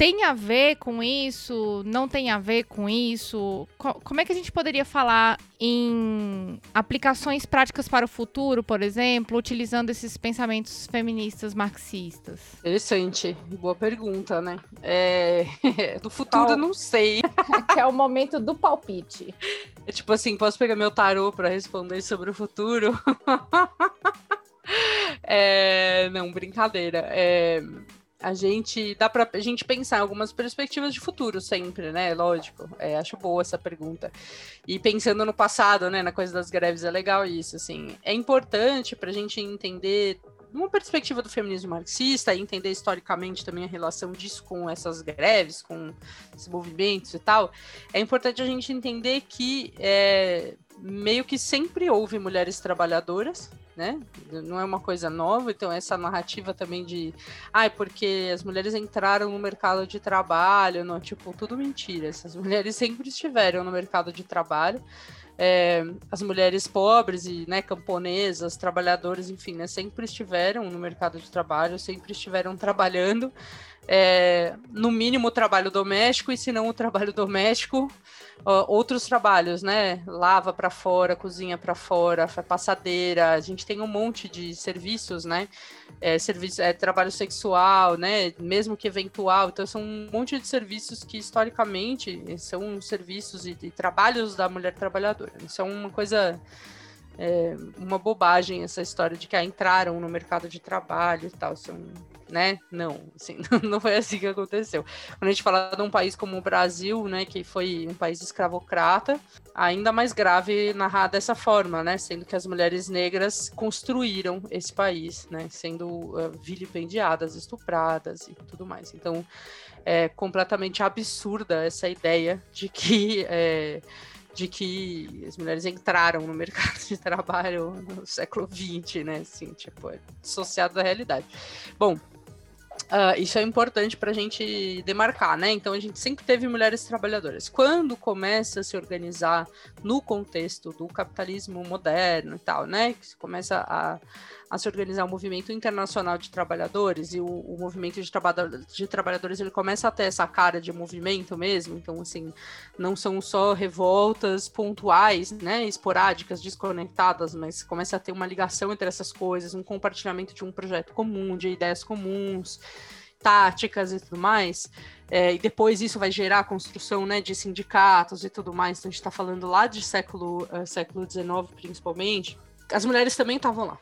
tem a ver com isso? Não tem a ver com isso? Como é que a gente poderia falar em aplicações práticas para o futuro, por exemplo, utilizando esses pensamentos feministas marxistas? Interessante, boa pergunta, né? É... Do futuro, Pal... não sei. que é o momento do palpite. É tipo assim, posso pegar meu tarô para responder sobre o futuro? é... Não, brincadeira. É a gente dá para a gente pensar algumas perspectivas de futuro sempre, né? Lógico. É, acho boa essa pergunta. E pensando no passado, né? Na coisa das greves é legal isso, assim. É importante para a gente entender uma perspectiva do feminismo marxista entender historicamente também a relação disso com essas greves, com esses movimentos e tal, é importante a gente entender que é, meio que sempre houve mulheres trabalhadoras, né? Não é uma coisa nova, então essa narrativa também de, ai, ah, porque as mulheres entraram no mercado de trabalho, não, tipo, tudo mentira. Essas mulheres sempre estiveram no mercado de trabalho. É, as mulheres pobres e né, camponesas, trabalhadoras, enfim, né, sempre estiveram no mercado de trabalho, sempre estiveram trabalhando, é, no mínimo o trabalho doméstico, e se não o trabalho doméstico, outros trabalhos, né? Lava para fora, cozinha para fora, passadeira. A gente tem um monte de serviços, né? É, serviço, é, trabalho sexual, né? Mesmo que eventual. Então, são um monte de serviços que, historicamente, são serviços e, e trabalhos da mulher trabalhadora. Isso é uma coisa. É, uma bobagem essa história de que ah, entraram no mercado de trabalho e tal. São né? Não, assim, não foi assim que aconteceu. Quando a gente fala de um país como o Brasil, né, que foi um país escravocrata, ainda mais grave narrar dessa forma, né? Sendo que as mulheres negras construíram esse país, né? Sendo uh, vilipendiadas, estupradas e tudo mais. Então, é completamente absurda essa ideia de que é, de que as mulheres entraram no mercado de trabalho no século XX, né? Assim, tipo, é dissociado da realidade. Bom, Uh, isso é importante para a gente demarcar, né? Então a gente sempre teve mulheres trabalhadoras. Quando começa a se organizar no contexto do capitalismo moderno e tal, né? Que se começa a, a se organizar o um movimento internacional de trabalhadores e o, o movimento de, traba de trabalhadores ele começa a ter essa cara de movimento mesmo. Então assim, não são só revoltas pontuais, né? Esporádicas, desconectadas, mas começa a ter uma ligação entre essas coisas, um compartilhamento de um projeto comum, de ideias comuns táticas e tudo mais, é, e depois isso vai gerar a construção né, de sindicatos e tudo mais, então a gente está falando lá de século, uh, século XIX principalmente, as mulheres também estavam lá.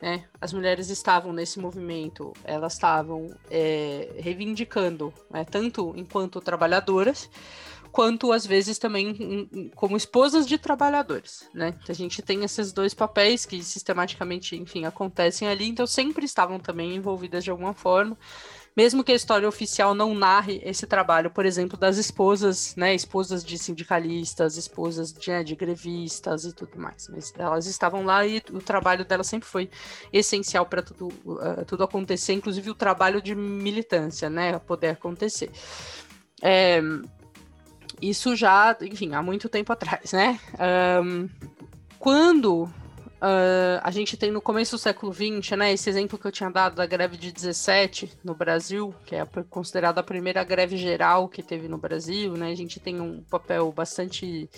Né? As mulheres estavam nesse movimento, elas estavam é, reivindicando, né, tanto enquanto trabalhadoras, quanto às vezes também como esposas de trabalhadores, né? A gente tem esses dois papéis que sistematicamente, enfim, acontecem ali, então sempre estavam também envolvidas de alguma forma mesmo que a história oficial não narre esse trabalho, por exemplo, das esposas, né, esposas de sindicalistas, esposas de, né, de grevistas e tudo mais. Mas elas estavam lá e o trabalho delas sempre foi essencial para tudo, uh, tudo acontecer, inclusive o trabalho de militância, né, poder acontecer. É, isso já, enfim, há muito tempo atrás, né? Um, quando Uh, a gente tem no começo do século XX, né, esse exemplo que eu tinha dado da greve de 17 no Brasil, que é considerada a primeira greve geral que teve no Brasil, né, a gente tem um papel bastante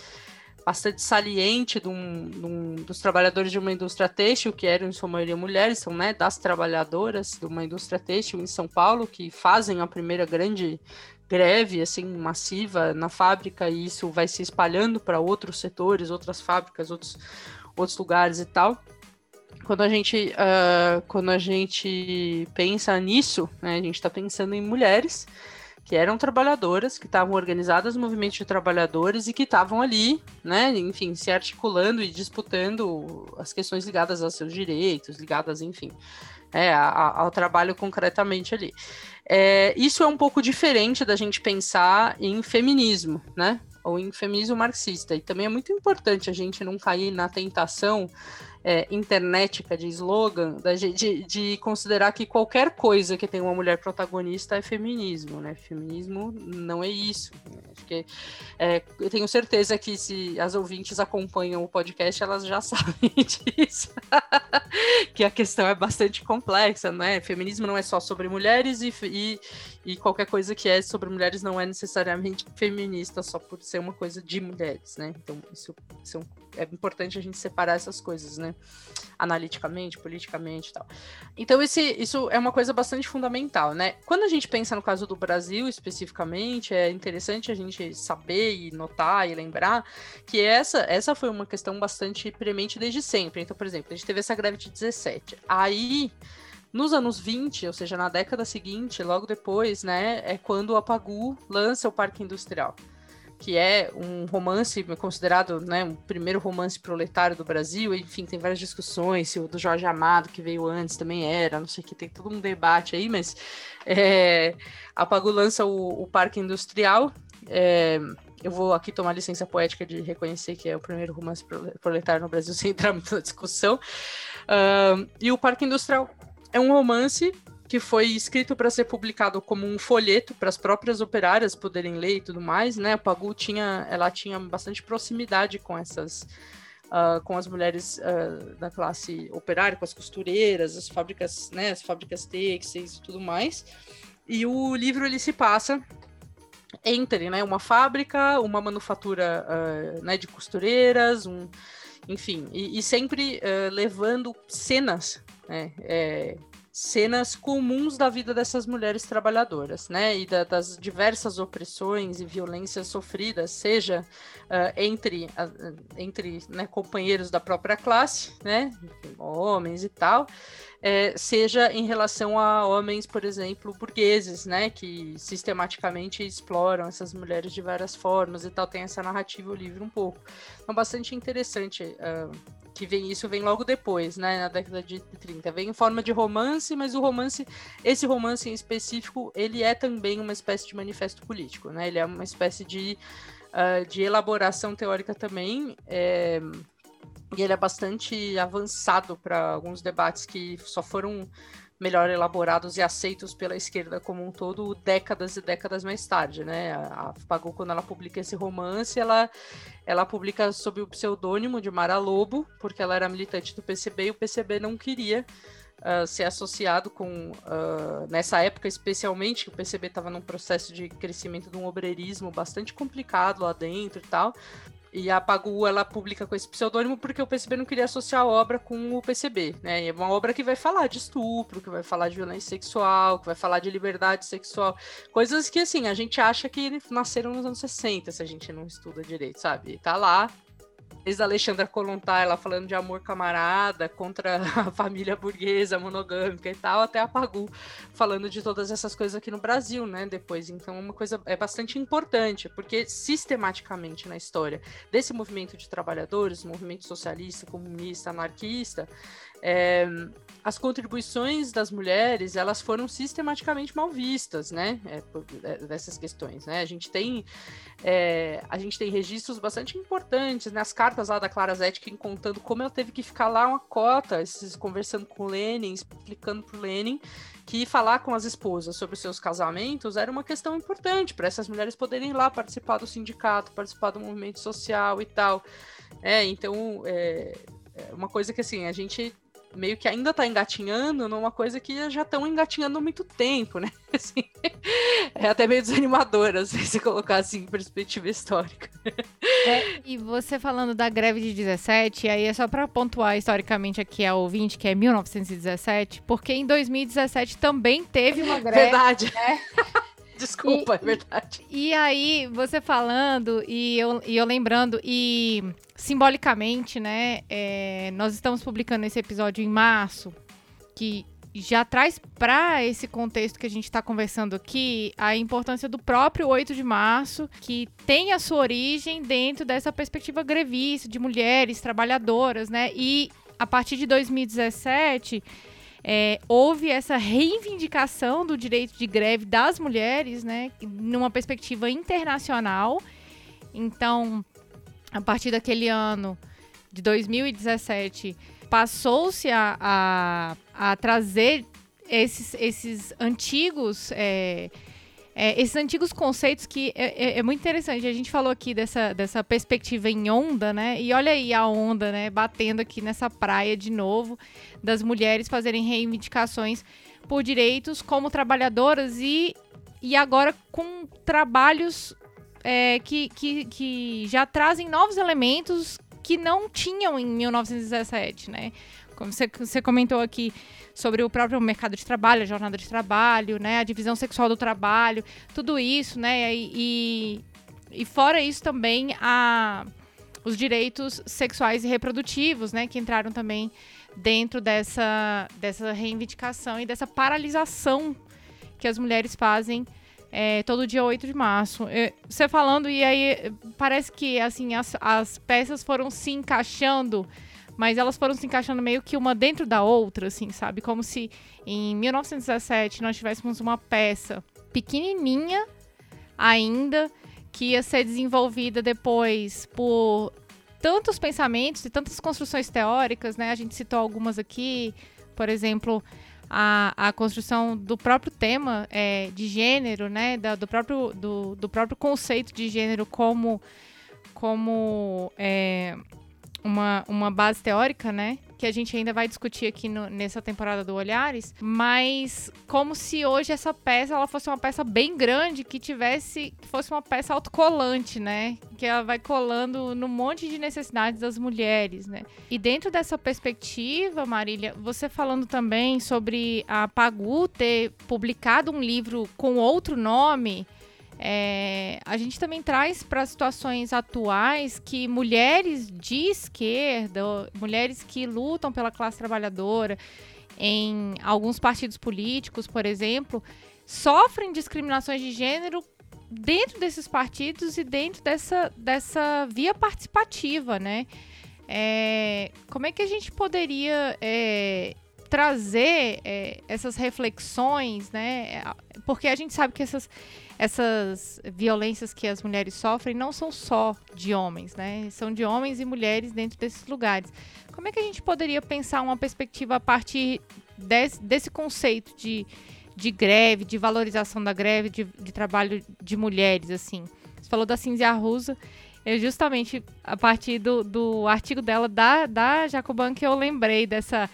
bastante saliente de um, de um, dos trabalhadores de uma indústria têxtil, que eram em sua maioria mulheres, são né, das trabalhadoras de uma indústria têxtil em São Paulo, que fazem a primeira grande greve assim massiva na fábrica e isso vai se espalhando para outros setores, outras fábricas, outros outros lugares e tal. Quando a gente, uh, quando a gente pensa nisso, né, a gente está pensando em mulheres que eram trabalhadoras, que estavam organizadas no movimento de trabalhadores e que estavam ali, né, enfim, se articulando e disputando as questões ligadas aos seus direitos, ligadas, enfim, é, ao trabalho concretamente ali. É, isso é um pouco diferente da gente pensar em feminismo, né? Ou em feminismo marxista. E também é muito importante a gente não cair na tentação é, internetica de slogan da, de, de considerar que qualquer coisa que tem uma mulher protagonista é feminismo, né? Feminismo não é isso. Né? Acho que é, eu tenho certeza que se as ouvintes acompanham o podcast, elas já sabem disso. que a questão é bastante complexa, né? Feminismo não é só sobre mulheres e, e, e qualquer coisa que é sobre mulheres não é necessariamente feminista só por ser uma coisa de mulheres, né? Então isso, isso é importante a gente separar essas coisas, né? Analiticamente, politicamente e tal. Então, esse, isso é uma coisa bastante fundamental, né? Quando a gente pensa no caso do Brasil especificamente, é interessante a gente saber e notar e lembrar que essa, essa foi uma questão bastante premente desde sempre. Então, por exemplo, a gente teve essa greve de 17. Aí. Nos anos 20, ou seja, na década seguinte, logo depois, né, é quando a Pagu lança o Parque Industrial que é um romance considerado né, o primeiro romance proletário do Brasil. Enfim, tem várias discussões se o do Jorge Amado, que veio antes, também era, não sei o que, tem todo um debate aí, mas é, lança o, o Parque Industrial. É, eu vou aqui tomar licença poética de reconhecer que é o primeiro romance proletário no Brasil, sem entrar muito na discussão. Uh, e o Parque Industrial é um romance que foi escrito para ser publicado como um folheto para as próprias operárias poderem ler e tudo mais, né? A Pagu tinha, ela tinha bastante proximidade com essas Uh, com as mulheres uh, da classe operária, com as costureiras, as fábricas, né, as fábricas têxteis e tudo mais. E o livro ele se passa entre, né, uma fábrica, uma manufatura, uh, né, de costureiras, um, enfim, e, e sempre levando cenas, né, é, cenas comuns da vida dessas mulheres trabalhadoras, né? E da, das diversas opressões e violências sofridas, seja uh, entre, uh, entre né, companheiros da própria classe, né? Homens e tal, é, seja em relação a homens, por exemplo, burgueses, né? Que sistematicamente exploram essas mulheres de várias formas e tal. Tem essa narrativa o livro um pouco. Então, bastante interessante. Uh, que vem isso vem logo depois, né, na década de 30. Vem em forma de romance, mas o romance, esse romance em específico, ele é também uma espécie de manifesto político, né? Ele é uma espécie de, uh, de elaboração teórica também. É, e ele é bastante avançado para alguns debates que só foram melhor elaborados e aceitos pela esquerda como um todo décadas e décadas mais tarde, né? A Pagou, quando ela publica esse romance, ela, ela publica sob o pseudônimo de Mara Lobo, porque ela era militante do PCB e o PCB não queria uh, ser associado com, uh, nessa época especialmente, que o PCB estava num processo de crescimento de um obreirismo bastante complicado lá dentro e tal, e a Pagu, ela publica com esse pseudônimo porque o PCB não queria associar a obra com o PCB, né? E é uma obra que vai falar de estupro, que vai falar de violência sexual, que vai falar de liberdade sexual, coisas que, assim, a gente acha que nasceram nos anos 60, se a gente não estuda direito, sabe? E tá lá, Desde a Alexandra Kolontai, ela falando de amor camarada contra a família burguesa monogâmica e tal, até a Pagu falando de todas essas coisas aqui no Brasil, né? Depois, então, uma coisa é bastante importante, porque sistematicamente na história desse movimento de trabalhadores, movimento socialista, comunista, anarquista, é, as contribuições das mulheres elas foram sistematicamente mal vistas, né? É, é, dessas questões, né? A gente tem é, a gente tem registros bastante importantes, nas né? cartas lá da Clara Zetkin contando como ela teve que ficar lá uma cota, esses, conversando com Lenin, explicando para Lenin que falar com as esposas sobre os seus casamentos era uma questão importante para essas mulheres poderem ir lá participar do sindicato, participar do movimento social e tal. É, então é, é uma coisa que assim a gente meio que ainda tá engatinhando numa coisa que já estão engatinhando há muito tempo, né? Assim, é até meio desanimador, assim, se colocar assim em perspectiva histórica. É, e você falando da greve de 17, aí é só para pontuar historicamente aqui ao ouvinte, que é 1917, porque em 2017 também teve uma greve. Verdade. Né? Desculpa, e, é verdade. E, aí, você falando e eu, e eu lembrando, e simbolicamente, né, é, nós estamos publicando esse episódio em março, que já traz para esse contexto que a gente está conversando aqui a importância do próprio 8 de março, que tem a sua origem dentro dessa perspectiva grevista de mulheres trabalhadoras, né? E a partir de 2017 é, houve essa reivindicação do direito de greve das mulheres, né, numa perspectiva internacional. Então, a partir daquele ano de 2017, passou-se a, a, a, trazer esses, esses antigos. É, é, esses antigos conceitos que é, é, é, muito interessante. A gente falou aqui dessa, dessa perspectiva em onda, né? E olha aí a onda, né? Batendo aqui nessa praia de novo, das mulheres fazerem reivindicações por direitos como trabalhadoras e, e agora com trabalhos é, que, que, que já trazem novos elementos que não tinham em 1917, né? Você, comentou aqui sobre o próprio mercado de trabalho, a jornada de trabalho, né, a divisão sexual do trabalho, tudo isso, né, e, e fora isso também a, os direitos sexuais e reprodutivos, né, que entraram também dentro dessa, dessa reivindicação e dessa paralisação que as mulheres fazem é, todo dia 8 de março. Eu, você falando, e aí parece que assim as, as peças foram se encaixando mas elas foram se encaixando meio que uma dentro da outra, assim, sabe? Como se em 1917 nós tivéssemos uma peça pequenininha ainda que ia ser desenvolvida depois por tantos pensamentos e tantas construções teóricas, né? A gente citou algumas aqui, por exemplo, a, a construção do próprio tema é, de gênero, né? Da, do, próprio, do, do próprio conceito de gênero como, como é, uma, uma base teórica, né? que a gente ainda vai discutir aqui no, nessa temporada do Olhares, mas como se hoje essa peça ela fosse uma peça bem grande que tivesse que fosse uma peça autocolante, né? Que ela vai colando no monte de necessidades das mulheres, né? E dentro dessa perspectiva, Marília, você falando também sobre a Pagu ter publicado um livro com outro nome, é, a gente também traz para situações atuais que mulheres de esquerda, mulheres que lutam pela classe trabalhadora, em alguns partidos políticos, por exemplo, sofrem discriminações de gênero dentro desses partidos e dentro dessa, dessa via participativa, né? É, como é que a gente poderia é, trazer é, essas reflexões, né? Porque a gente sabe que essas, essas violências que as mulheres sofrem não são só de homens, né? São de homens e mulheres dentro desses lugares. Como é que a gente poderia pensar uma perspectiva a partir desse, desse conceito de, de greve, de valorização da greve, de, de trabalho de mulheres, assim? Você falou da Cinzia Russa. Eu justamente, a partir do, do artigo dela, da, da Jacoban, que eu lembrei dessa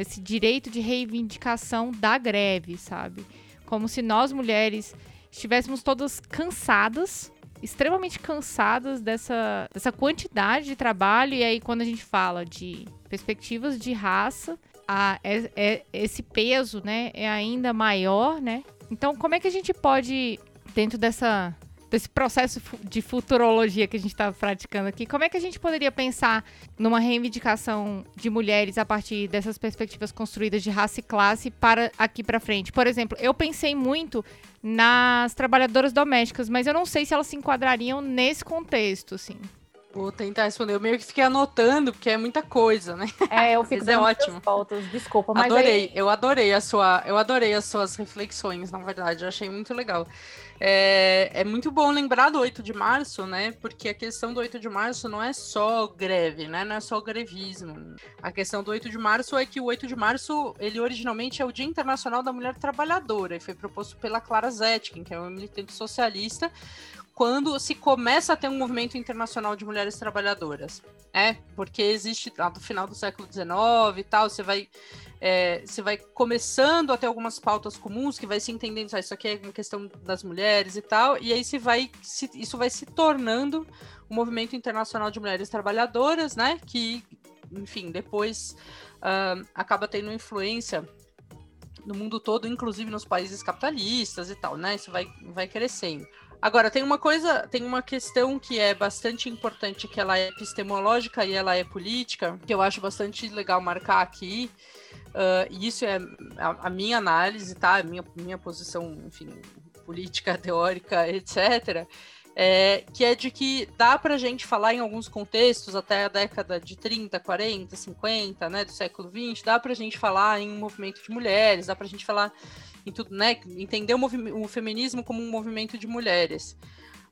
esse direito de reivindicação da greve, sabe? Como se nós mulheres estivéssemos todas cansadas, extremamente cansadas dessa, dessa quantidade de trabalho. E aí, quando a gente fala de perspectivas de raça, a, é, é, esse peso né, é ainda maior, né? Então, como é que a gente pode, dentro dessa desse processo de futurologia que a gente está praticando aqui, como é que a gente poderia pensar numa reivindicação de mulheres a partir dessas perspectivas construídas de raça e classe para aqui para frente? Por exemplo, eu pensei muito nas trabalhadoras domésticas, mas eu não sei se elas se enquadrariam nesse contexto, assim. Vou tentar responder. Eu meio que fiquei anotando, porque é muita coisa, né? É, eu fico é ótimo. Fotos. Desculpa, mas adorei. Aí... Eu adorei a sua, eu adorei as suas reflexões, na verdade. Eu achei muito legal. É, é muito bom lembrar do 8 de março, né? Porque a questão do 8 de março não é só greve, né? Não é só grevismo. A questão do 8 de março é que o 8 de março, ele originalmente é o Dia Internacional da Mulher Trabalhadora e foi proposto pela Clara Zetkin, que é uma militante socialista, quando se começa a ter um movimento internacional de mulheres trabalhadoras. É, porque existe lá do final do século XIX e tal, você vai é, você vai começando a ter algumas pautas comuns que vai se entendendo, ah, isso aqui é uma questão das mulheres e tal, e aí se vai, se, isso vai se tornando um movimento internacional de mulheres trabalhadoras, né, que, enfim, depois uh, acaba tendo influência no mundo todo, inclusive nos países capitalistas e tal, né, isso vai, vai crescendo. Agora, tem uma coisa, tem uma questão que é bastante importante, que ela é epistemológica e ela é política, que eu acho bastante legal marcar aqui, Uh, isso é a, a, minha análise, tá? A minha, minha posição, enfim, política, teórica, etc. É, que é de que dá para a gente falar em alguns contextos, até a década de 30, 40, 50, né, do século 20, dá para a gente falar em movimento de mulheres, dá para a gente falar em tudo, né, entender o, o feminismo como um movimento de mulheres.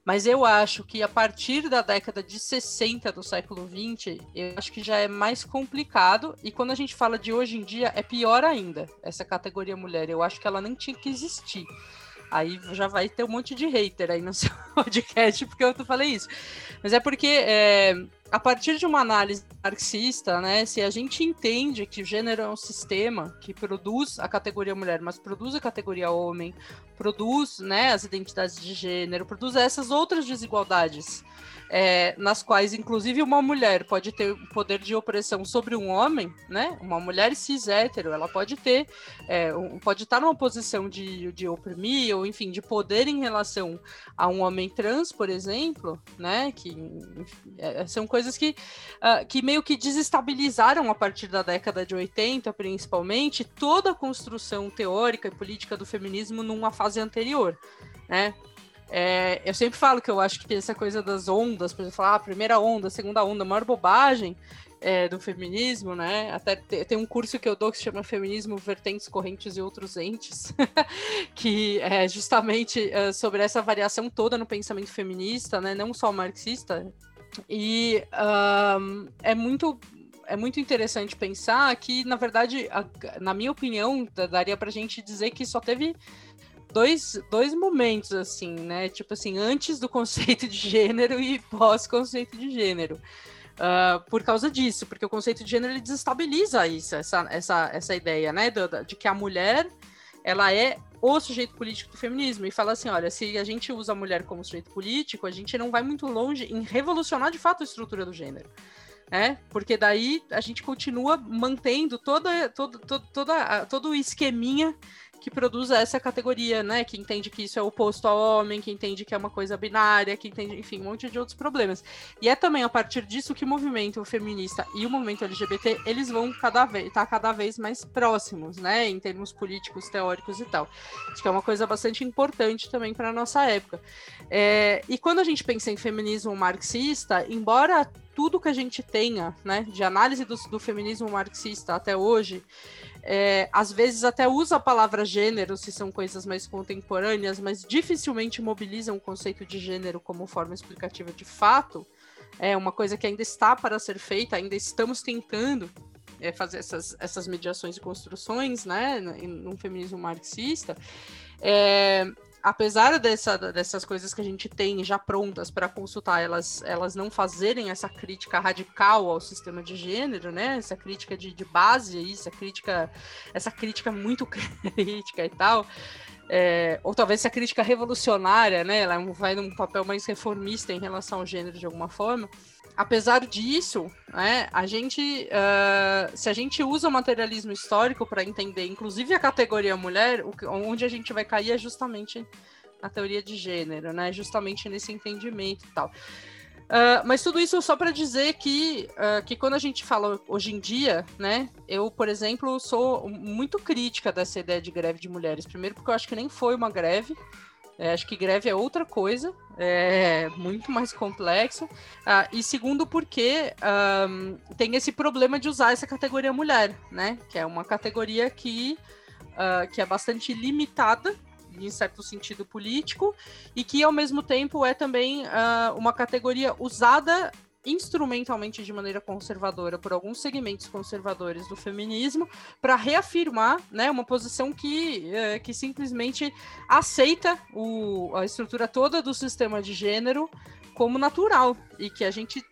Mas eu acho que a partir da década de 60 do século 20, eu acho que já é mais complicado. E quando a gente fala de hoje em dia, é pior ainda essa categoria mulher. Eu acho que ela nem tinha que existir. Aí já vai ter um monte de hater aí no seu podcast, porque eu falei isso. Mas é porque é, a partir de uma análise marxista, né, se a gente entende que o gênero é um sistema que produz a categoria mulher, mas produz a categoria homem, produz né, as identidades de gênero, produz essas outras desigualdades é, nas quais, inclusive, uma mulher pode ter poder de opressão sobre um homem, né? Uma mulher cis hétero, ela pode ter, é, pode estar numa posição de, de oprimir, ou enfim, de poder em relação a um homem trans, por exemplo, né? Que enfim, é, são coisas que, uh, que meio que desestabilizaram a partir da década de 80, principalmente, toda a construção teórica e política do feminismo numa fase anterior. Né? É, eu sempre falo que eu acho que essa coisa das ondas, por exemplo, falar ah, primeira onda, segunda onda, a maior bobagem é, do feminismo, né? Até tem um curso que eu dou que se chama Feminismo, Vertentes, Correntes e Outros Entes, que é justamente uh, sobre essa variação toda no pensamento feminista, né? Não só marxista. E um, é muito é muito interessante pensar que, na verdade, a, na minha opinião, daria para a gente dizer que só teve dois, dois momentos, assim, né? Tipo assim, antes do conceito de gênero e pós-conceito de gênero. Uh, por causa disso, porque o conceito de gênero ele desestabiliza isso, essa, essa, essa ideia, né, de, de que a mulher ela é o sujeito político do feminismo e fala assim, olha, se a gente usa a mulher como sujeito político, a gente não vai muito longe em revolucionar de fato a estrutura do gênero. É, porque daí a gente continua mantendo toda, toda, toda, toda, todo o esqueminha que produza essa categoria, né? Que entende que isso é oposto ao homem, que entende que é uma coisa binária, que entende, enfim, um monte de outros problemas. E é também a partir disso que o movimento feminista e o movimento LGBT, eles vão cada vez estar tá cada vez mais próximos, né? Em termos políticos, teóricos e tal. Acho que é uma coisa bastante importante também para a nossa época. É, e quando a gente pensa em feminismo marxista, embora tudo que a gente tenha, né, de análise do, do feminismo marxista até hoje, é, às vezes até usa a palavra gênero se são coisas mais contemporâneas, mas dificilmente mobilizam o conceito de gênero como forma explicativa de fato. É uma coisa que ainda está para ser feita, ainda estamos tentando é, fazer essas, essas mediações e construções, né, num feminismo marxista. É, apesar dessa, dessas coisas que a gente tem já prontas para consultar, elas, elas não fazerem essa crítica radical ao sistema de gênero, né? Essa crítica de, de base, essa crítica, essa crítica muito crítica e tal. É, ou talvez essa crítica revolucionária, né? Ela vai num papel mais reformista em relação ao gênero de alguma forma apesar disso, né, a gente, uh, se a gente usa o materialismo histórico para entender, inclusive a categoria mulher, o, onde a gente vai cair é justamente na teoria de gênero, né, justamente nesse entendimento e tal. Uh, mas tudo isso só para dizer que, uh, que quando a gente fala hoje em dia, né, eu, por exemplo, sou muito crítica dessa ideia de greve de mulheres. Primeiro, porque eu acho que nem foi uma greve, é, acho que greve é outra coisa, é muito mais complexo. Ah, e segundo, porque um, tem esse problema de usar essa categoria mulher, né? Que é uma categoria que, uh, que é bastante limitada em certo sentido político e que ao mesmo tempo é também uh, uma categoria usada instrumentalmente de maneira conservadora por alguns segmentos conservadores do feminismo para reafirmar né, uma posição que, é, que simplesmente aceita o, a estrutura toda do sistema de gênero como natural e que a gente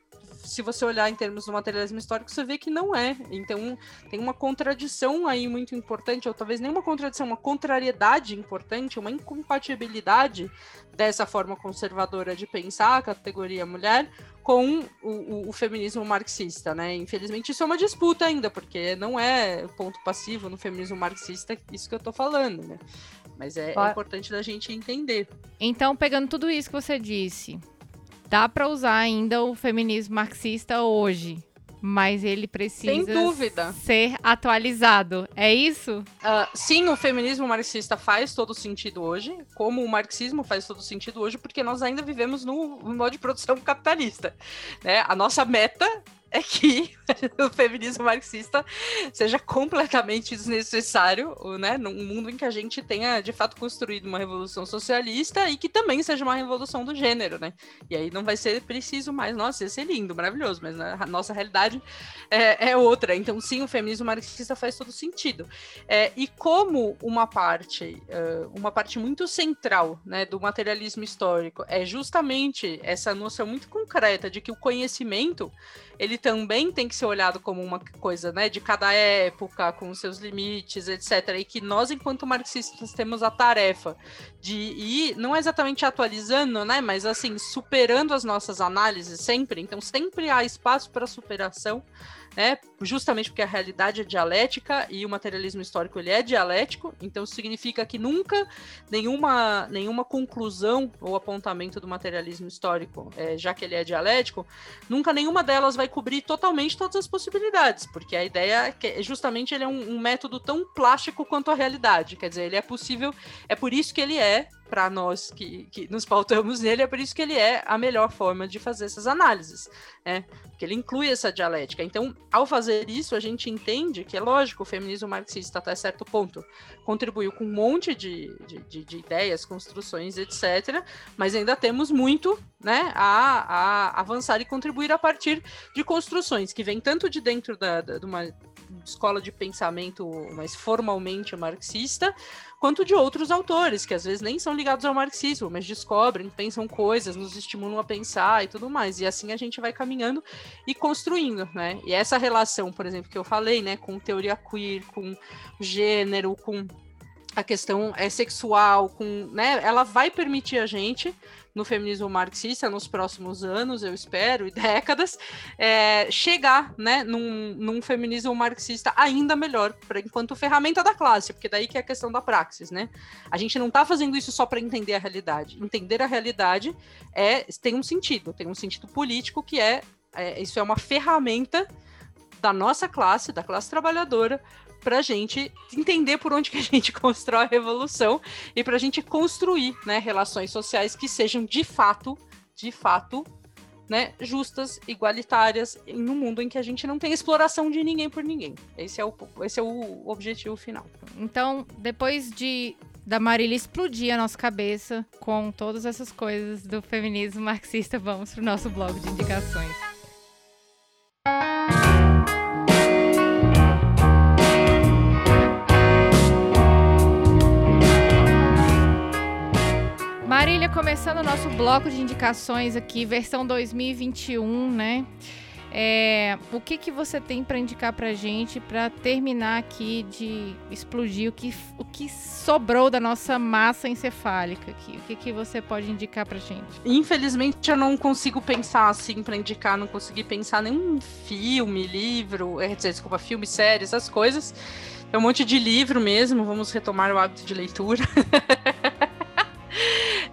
se você olhar em termos do materialismo histórico, você vê que não é. Então, tem uma contradição aí muito importante, ou talvez nem uma contradição, uma contrariedade importante, uma incompatibilidade dessa forma conservadora de pensar a categoria mulher com o, o, o, feminismo marxista, né? Infelizmente isso é uma disputa ainda, porque não é ponto passivo no feminismo marxista isso que eu tô falando, né? Mas é, é importante da gente entender. Então, pegando tudo isso que você disse, dá para usar ainda o feminismo marxista hoje, mas ele precisa ser atualizado. É isso? Uh, sim, o feminismo marxista faz todo sentido hoje, como o marxismo faz todo sentido hoje, porque nós ainda vivemos no modo de produção capitalista. Né? A nossa meta é que o feminismo marxista seja completamente desnecessário, né, num mundo em que a gente tenha de fato construído uma revolução socialista e que também seja uma revolução do gênero, né? E aí não vai ser preciso mais, nossa, ia ser lindo, maravilhoso, mas né, a nossa realidade é, é, outra. Então, sim, o feminismo marxista faz todo sentido. É, e como uma parte, uma parte muito central, né, do materialismo histórico é justamente essa noção muito concreta de que o conhecimento ele também tem que ser olhado como uma coisa, né, de cada época, com seus limites, etc. E que nós, enquanto marxistas, temos a tarefa de ir, não exatamente atualizando, né, mas assim, superando as nossas análises sempre. Então, sempre há espaço para superação né? Justamente porque a realidade é dialética e o materialismo histórico ele é dialético, então significa que nunca nenhuma, nenhuma conclusão ou apontamento do materialismo histórico, é, já que ele é dialético, nunca nenhuma delas vai cobrir totalmente todas as possibilidades, porque a ideia é que justamente ele é um, um método tão plástico quanto a realidade, quer dizer, ele é possível, é por isso que ele é para nós que, que nos pautamos nele, é por isso que ele é a melhor forma de fazer essas análises, né? Porque ele inclui essa dialética. Então, ao fazer isso, a gente entende que é lógico, o feminismo marxista, até certo ponto, contribuiu com um monte de, de, de, de ideias, construções, etc., mas ainda temos muito né, a, a avançar e contribuir a partir de construções que vêm tanto de dentro da, da, de uma escola de pensamento mais formalmente marxista, quanto de outros autores, que às vezes nem são ligados ao marxismo, mas descobrem, pensam coisas, nos estimulam a pensar e tudo mais. E assim a gente vai caminhando e construindo, né? E essa relação, por exemplo, que eu falei, né, com teoria queer, com gênero, com a questão é sexual, com, né, ela vai permitir a gente no feminismo marxista nos próximos anos, eu espero, e décadas, é, chegar né, num, num, feminismo marxista ainda melhor, pra, enquanto ferramenta da classe, porque daí que é a questão da praxis, né? A gente não está fazendo isso só para entender a realidade. Entender a realidade é tem um sentido, tem um sentido político que é, é isso é uma ferramenta da nossa classe, da classe trabalhadora, para a gente entender por onde que a gente constrói a revolução e para a gente construir né, relações sociais que sejam de fato, de fato, né, justas, igualitárias, no mundo em que a gente não tem exploração de ninguém por ninguém. Esse é o, esse é o objetivo final. Então, depois de da Marília explodir a nossa cabeça com todas essas coisas do feminismo marxista, vamos para o nosso blog de indicações. Começando o nosso bloco de indicações aqui, versão 2021, né? É, o que, que você tem para indicar para gente para terminar aqui de explodir o que, o que sobrou da nossa massa encefálica aqui? O que, que você pode indicar para gente? Infelizmente eu não consigo pensar assim para indicar, não consegui pensar nenhum filme, livro, é, desculpa, filme, série, essas coisas. É um monte de livro mesmo, vamos retomar o hábito de leitura.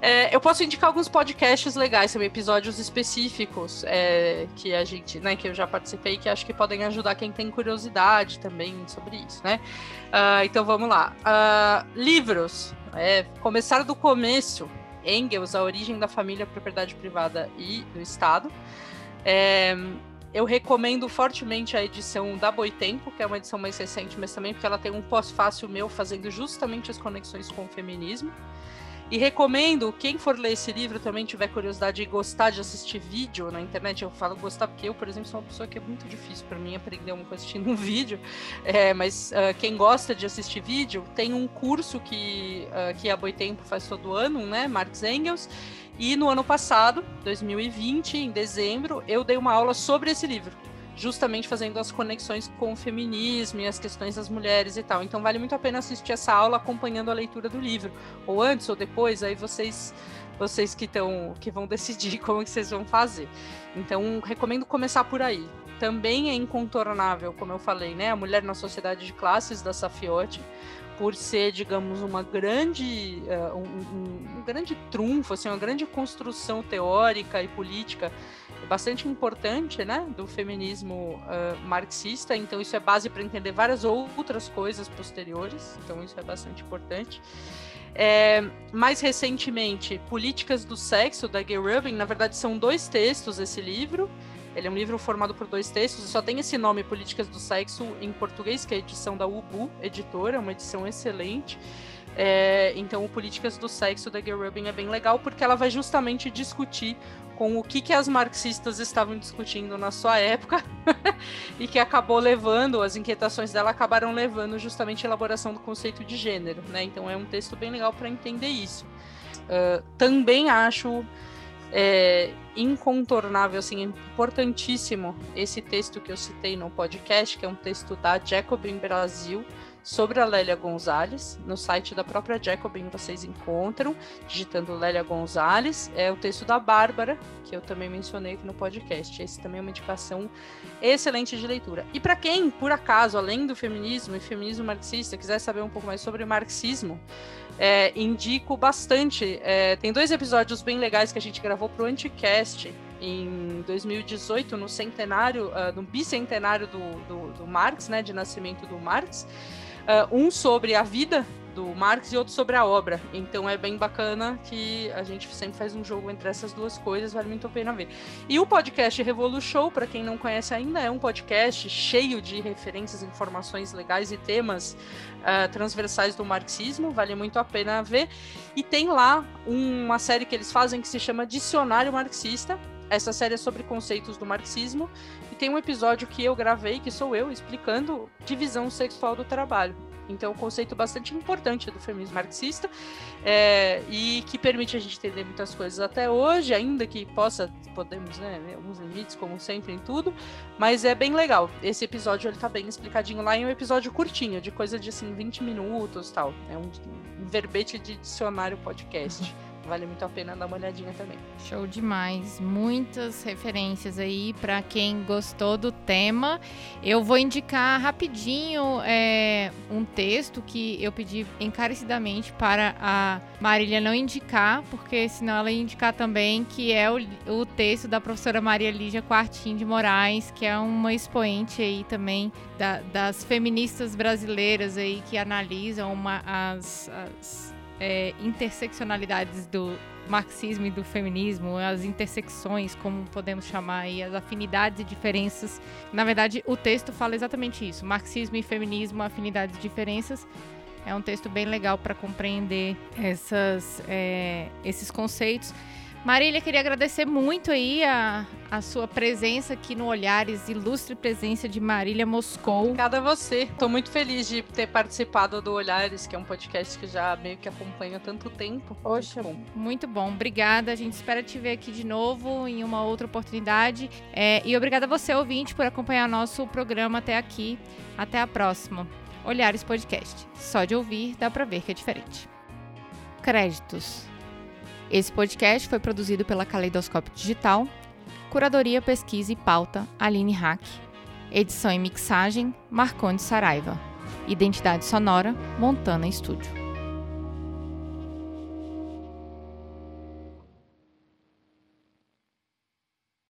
É, eu posso indicar alguns podcasts legais, são episódios específicos é, que a gente, né, que eu já participei, que acho que podem ajudar quem tem curiosidade também sobre isso, né? Uh, então vamos lá. Uh, livros. É, começar do começo. Engels, a origem da família, propriedade privada e do Estado. É, eu recomendo fortemente a edição da Boitempo, que é uma edição mais recente, mas também porque ela tem um pós-fácil meu fazendo justamente as conexões com o feminismo. E recomendo, quem for ler esse livro também tiver curiosidade e gostar de assistir vídeo na internet, eu falo gostar porque eu, por exemplo, sou uma pessoa que é muito difícil para mim aprender uma coisa assistindo um vídeo, é, mas uh, quem gosta de assistir vídeo, tem um curso que, uh, que a Boitempo faz todo ano, né, Marx Engels, e no ano passado, 2020, em dezembro, eu dei uma aula sobre esse livro justamente fazendo as conexões com o feminismo e as questões das mulheres e tal. Então vale muito a pena assistir essa aula acompanhando a leitura do livro, ou antes ou depois, aí vocês vocês que estão que vão decidir como que vocês vão fazer. Então recomendo começar por aí. Também é incontornável, como eu falei, né, a mulher na sociedade de classes da Safiotti, por ser, digamos, uma grande uh, um, um, um grande trunfo, assim, uma grande construção teórica e política bastante importante, né, do feminismo uh, marxista. Então isso é base para entender várias outras coisas posteriores. Então isso é bastante importante. É, mais recentemente, Políticas do Sexo, da Gay Rubin. Na verdade, são dois textos esse livro. Ele é um livro formado por dois textos, só tem esse nome, Políticas do Sexo, em português, que é a edição da Ubu, editora, uma edição excelente. É, então, o Políticas do Sexo da Gay Rubin é bem legal, porque ela vai justamente discutir com o que, que as marxistas estavam discutindo na sua época e que acabou levando, as inquietações dela acabaram levando justamente a elaboração do conceito de gênero, né? Então é um texto bem legal para entender isso. Uh, também acho é, incontornável, assim, importantíssimo esse texto que eu citei no podcast, que é um texto da Jacobin Brasil, sobre a Lélia Gonzalez. No site da própria Jacobin vocês encontram, digitando Lélia Gonzalez. É o texto da Bárbara, que eu também mencionei aqui no podcast. Esse também é uma indicação excelente de leitura. E para quem, por acaso, além do feminismo e feminismo marxista, quiser saber um pouco mais sobre marxismo, é, indico bastante. É, tem dois episódios bem legais que a gente gravou para o Anticast em 2018, no centenário, uh, no bicentenário do, do, do Marx, né, de nascimento do Marx. Uh, um sobre a vida do Marx e outro sobre a obra. Então é bem bacana que a gente sempre faz um jogo entre essas duas coisas, vale muito a pena ver. E o podcast Revolution, para quem não conhece ainda, é um podcast cheio de referências, informações legais e temas uh, transversais do marxismo, vale muito a pena ver. E tem lá uma série que eles fazem que se chama Dicionário Marxista, Essa série é sobre conceitos do marxismo e tem um episódio que eu gravei, que sou eu, explicando divisão sexual do trabalho. Então, é um conceito bastante importante do feminismo marxista é, e que permite a gente entender muitas coisas até hoje, ainda que possa, podemos, né, alguns limites, como sempre em tudo, mas é bem legal. Esse episódio ele tá bem explicadinho lá em um episódio curtinho, de coisa de assim 20 minutos tal. É um, um verbete de dicionário podcast. Vale muito a pena dar uma olhadinha também. Show demais. Muitas referências aí para quem gostou do tema. Eu vou indicar rapidinho é, um texto que eu pedi encarecidamente para a Marília não indicar, porque senão ela ia indicar também, que é o, o texto da professora Maria Lígia Quartim de Moraes, que é uma expoente aí também da, das feministas brasileiras aí que analisam uma, as, as é, interseccionalidades do marxismo e do feminismo, as intersecções, como podemos chamar aí, as afinidades e diferenças. Na verdade, o texto fala exatamente isso: marxismo e feminismo, afinidades e diferenças. É um texto bem legal para compreender essas, é, esses conceitos. Marília, queria agradecer muito aí a, a sua presença aqui no Olhares, ilustre presença de Marília Moscou. Obrigada a você. Estou muito feliz de ter participado do Olhares, que é um podcast que já meio que acompanha há tanto tempo. Poxa, muito bom. Muito bom. Obrigada. A gente espera te ver aqui de novo em uma outra oportunidade. É, e obrigada a você, ouvinte, por acompanhar nosso programa até aqui. Até a próxima. Olhares Podcast. Só de ouvir dá para ver que é diferente. Créditos. Esse podcast foi produzido pela Caleidoscópio Digital, curadoria, pesquisa e pauta Aline Hack, edição e mixagem Marconde Saraiva, identidade sonora Montana Estúdio.